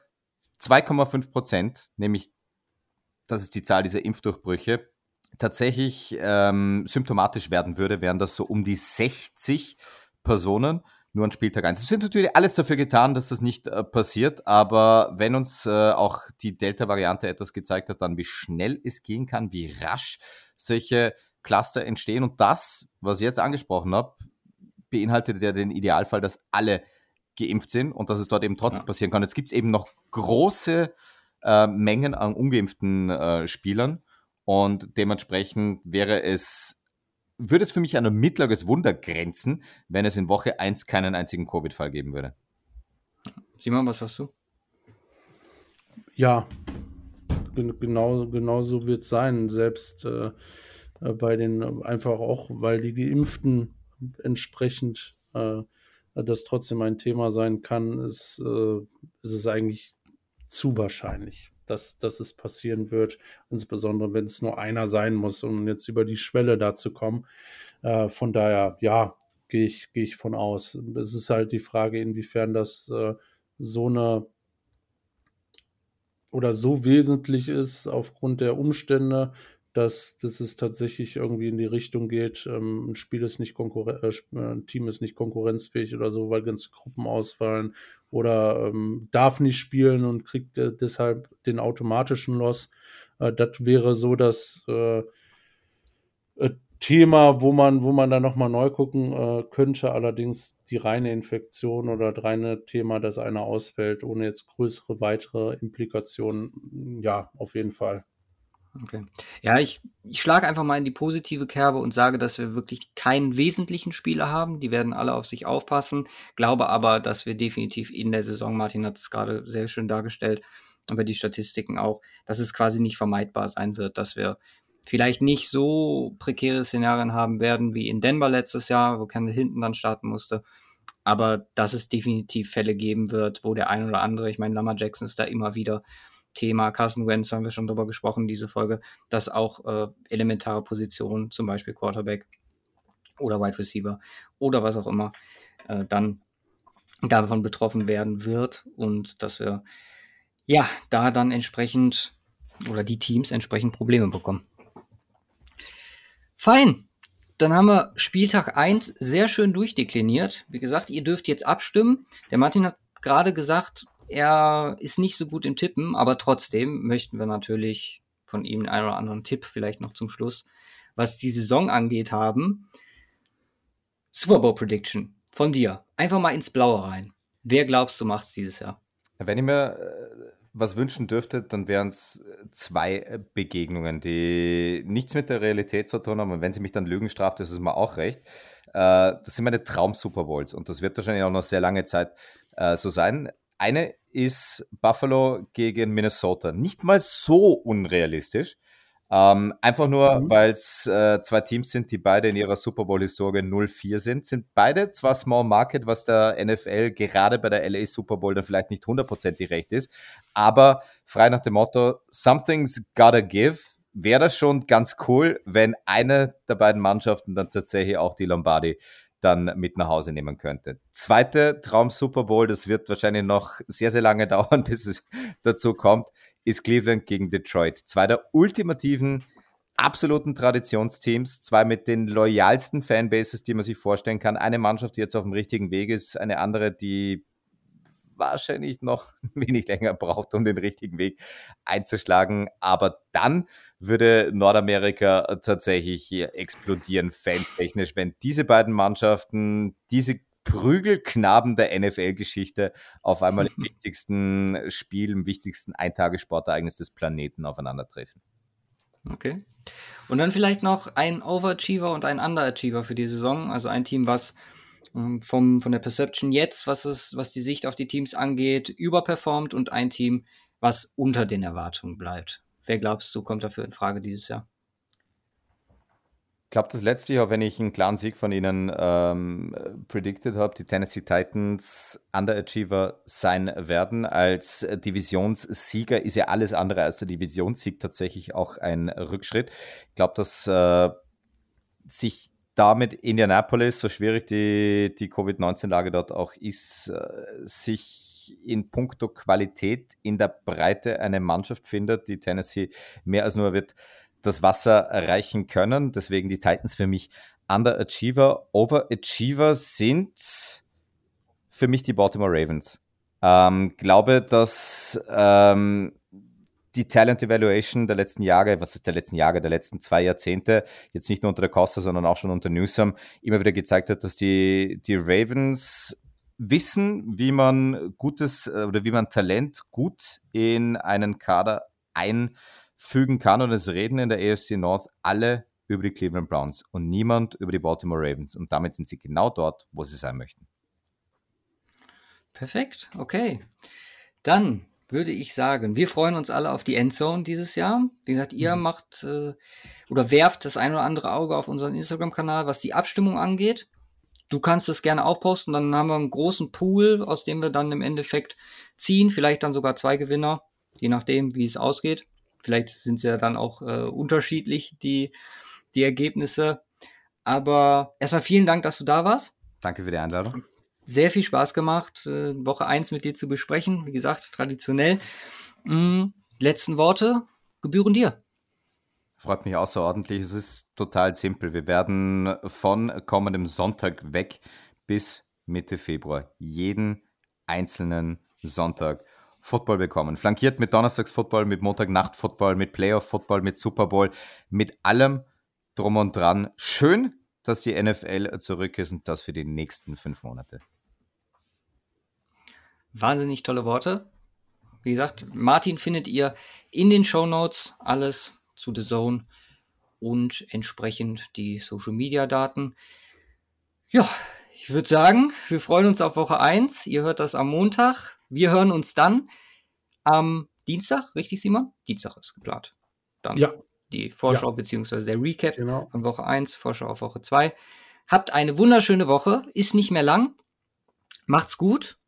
2,5 Prozent, nämlich das ist die Zahl dieser Impfdurchbrüche, tatsächlich ähm, symptomatisch werden würde, wären das so um die 60 Personen nur an Spieltag 1. Es sind natürlich alles dafür getan, dass das nicht äh, passiert, aber wenn uns äh, auch die Delta-Variante etwas gezeigt hat, dann wie schnell es gehen kann, wie rasch solche Cluster entstehen und das, was ich jetzt angesprochen habe, beinhaltet ja den Idealfall, dass alle geimpft sind und dass es dort eben trotzdem ja. passieren kann. Jetzt gibt es eben noch große äh, Mengen an ungeimpften äh, Spielern und dementsprechend wäre es, würde es für mich an ein mittleres Wunder grenzen, wenn es in Woche 1 keinen einzigen Covid-Fall geben würde. Simon, was hast du? Ja, genau, genau so wird es sein. Selbst äh, äh, bei den, einfach auch, weil die Geimpften entsprechend äh, das trotzdem ein Thema sein kann, ist, äh, ist es eigentlich zu wahrscheinlich dass, dass es passieren wird, insbesondere wenn es nur einer sein muss, um jetzt über die Schwelle da zu kommen. Äh, von daher, ja, gehe ich, gehe ich von aus. Es ist halt die Frage, inwiefern das äh, so eine oder so wesentlich ist aufgrund der Umstände, dass, dass es tatsächlich irgendwie in die Richtung geht, ähm, ein Spiel ist nicht Konkurren äh, ein Team ist nicht konkurrenzfähig oder so, weil ganze Gruppen ausfallen oder ähm, darf nicht spielen und kriegt äh, deshalb den automatischen Loss. Äh, das wäre so das äh, äh, Thema, wo man, wo man dann nochmal neu gucken äh, könnte. Allerdings die reine Infektion oder das reine Thema, dass einer ausfällt, ohne jetzt größere weitere Implikationen, ja, auf jeden Fall. Okay. Ja, ich, ich schlage einfach mal in die positive Kerbe und sage, dass wir wirklich keinen wesentlichen Spieler haben. Die werden alle auf sich aufpassen. Glaube aber, dass wir definitiv in der Saison, Martin hat es gerade sehr schön dargestellt, aber die Statistiken auch, dass es quasi nicht vermeidbar sein wird, dass wir vielleicht nicht so prekäre Szenarien haben werden wie in Denver letztes Jahr, wo Kendall hinten dann starten musste. Aber dass es definitiv Fälle geben wird, wo der ein oder andere, ich meine, Lama Jackson ist da immer wieder Thema, Carson Wentz haben wir schon drüber gesprochen, diese Folge, dass auch äh, elementare Positionen, zum Beispiel Quarterback oder Wide Receiver oder was auch immer, äh, dann davon betroffen werden wird und dass wir ja da dann entsprechend oder die Teams entsprechend Probleme bekommen. Fein. Dann haben wir Spieltag 1 sehr schön durchdekliniert. Wie gesagt, ihr dürft jetzt abstimmen. Der Martin hat gerade gesagt, er ist nicht so gut im Tippen, aber trotzdem möchten wir natürlich von ihm einen oder anderen Tipp vielleicht noch zum Schluss, was die Saison angeht, haben. Super Bowl Prediction von dir. Einfach mal ins Blaue rein. Wer glaubst du macht es dieses Jahr? Wenn ich mir äh, was wünschen dürfte, dann wären es äh, zwei äh, Begegnungen, die nichts mit der Realität zu tun haben. Und wenn sie mich dann Lügen straft, ist es mir auch recht. Das sind meine Traum-Super Bowls und das wird wahrscheinlich auch noch sehr lange Zeit so sein. Eine ist Buffalo gegen Minnesota. Nicht mal so unrealistisch. Ähm, einfach nur, mhm. weil es äh, zwei Teams sind, die beide in ihrer Super Bowl-Historie 0-4 sind. Sind beide zwar Small Market, was der NFL gerade bei der LA Super Bowl dann vielleicht nicht hundertprozentig recht ist, aber frei nach dem Motto, something's gotta give, wäre das schon ganz cool, wenn eine der beiden Mannschaften dann tatsächlich auch die Lombardi dann mit nach Hause nehmen könnte. Zweite Traum Super Bowl, das wird wahrscheinlich noch sehr, sehr lange <laughs> dauern, bis es dazu kommt, ist Cleveland gegen Detroit. Zwei der ultimativen, absoluten Traditionsteams, zwei mit den loyalsten Fanbases, die man sich vorstellen kann. Eine Mannschaft, die jetzt auf dem richtigen Weg ist, eine andere, die wahrscheinlich noch <laughs> wenig länger braucht, um den richtigen Weg einzuschlagen. Aber dann würde Nordamerika tatsächlich explodieren, fantechnisch, wenn diese beiden Mannschaften diese Prügelknaben der NFL-Geschichte auf einmal im <laughs> wichtigsten Spiel, im wichtigsten Eintagesportereignis des Planeten aufeinandertreffen. Okay. Und dann vielleicht noch ein Overachiever und ein Underachiever für die Saison. Also ein Team, was ähm, vom, von der Perception jetzt, was, es, was die Sicht auf die Teams angeht, überperformt und ein Team, was unter den Erwartungen bleibt. Wer glaubst du, kommt dafür in Frage dieses Jahr? Ich glaube, das letzte Jahr, wenn ich einen klaren Sieg von Ihnen ähm, predicted habe, die Tennessee Titans Underachiever sein werden. Als Divisionssieger ist ja alles andere als der Divisionssieg tatsächlich auch ein Rückschritt. Ich glaube, dass äh, sich damit Indianapolis, so schwierig die, die Covid-19-Lage dort auch ist, äh, sich in puncto Qualität in der Breite eine Mannschaft findet, die Tennessee mehr als nur wird das Wasser erreichen können. Deswegen die Titans für mich Underachiever. Overachiever sind für mich die Baltimore Ravens. Ähm, glaube, dass ähm, die Talent Evaluation der letzten Jahre, was ist der letzten Jahre, der letzten zwei Jahrzehnte, jetzt nicht nur unter der Costa, sondern auch schon unter Newsom, immer wieder gezeigt hat, dass die, die Ravens wissen, wie man gutes äh, oder wie man Talent gut in einen Kader ein fügen kann und es reden in der AFC North alle über die Cleveland Browns und niemand über die Baltimore Ravens. Und damit sind sie genau dort, wo sie sein möchten. Perfekt, okay. Dann würde ich sagen, wir freuen uns alle auf die Endzone dieses Jahr. Wie gesagt, ihr mhm. macht äh, oder werft das ein oder andere Auge auf unseren Instagram-Kanal, was die Abstimmung angeht. Du kannst es gerne auch posten, dann haben wir einen großen Pool, aus dem wir dann im Endeffekt ziehen, vielleicht dann sogar zwei Gewinner, je nachdem, wie es ausgeht. Vielleicht sind es ja dann auch äh, unterschiedlich, die, die Ergebnisse. Aber erstmal vielen Dank, dass du da warst. Danke für die Einladung. Sehr viel Spaß gemacht, äh, Woche 1 mit dir zu besprechen. Wie gesagt, traditionell. Mhm. Letzten Worte gebühren dir. Freut mich außerordentlich. Es ist total simpel. Wir werden von kommendem Sonntag weg bis Mitte Februar jeden einzelnen Sonntag Football bekommen. Flankiert mit Donnerstags-Football, mit Montagnacht-Football, mit Playoff-Football, mit Super Bowl, mit allem drum und dran. Schön, dass die NFL zurück ist und das für die nächsten fünf Monate. Wahnsinnig tolle Worte. Wie gesagt, Martin findet ihr in den Show Notes alles zu The Zone und entsprechend die Social Media Daten. Ja, ich würde sagen, wir freuen uns auf Woche 1. Ihr hört das am Montag. Wir hören uns dann am Dienstag, richtig, Simon? Dienstag ist geplant. Dann ja. die Vorschau ja. bzw. der Recap genau. von Woche 1, Vorschau auf Woche 2. Habt eine wunderschöne Woche, ist nicht mehr lang. Macht's gut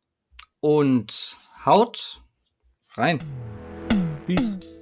und haut rein. Peace.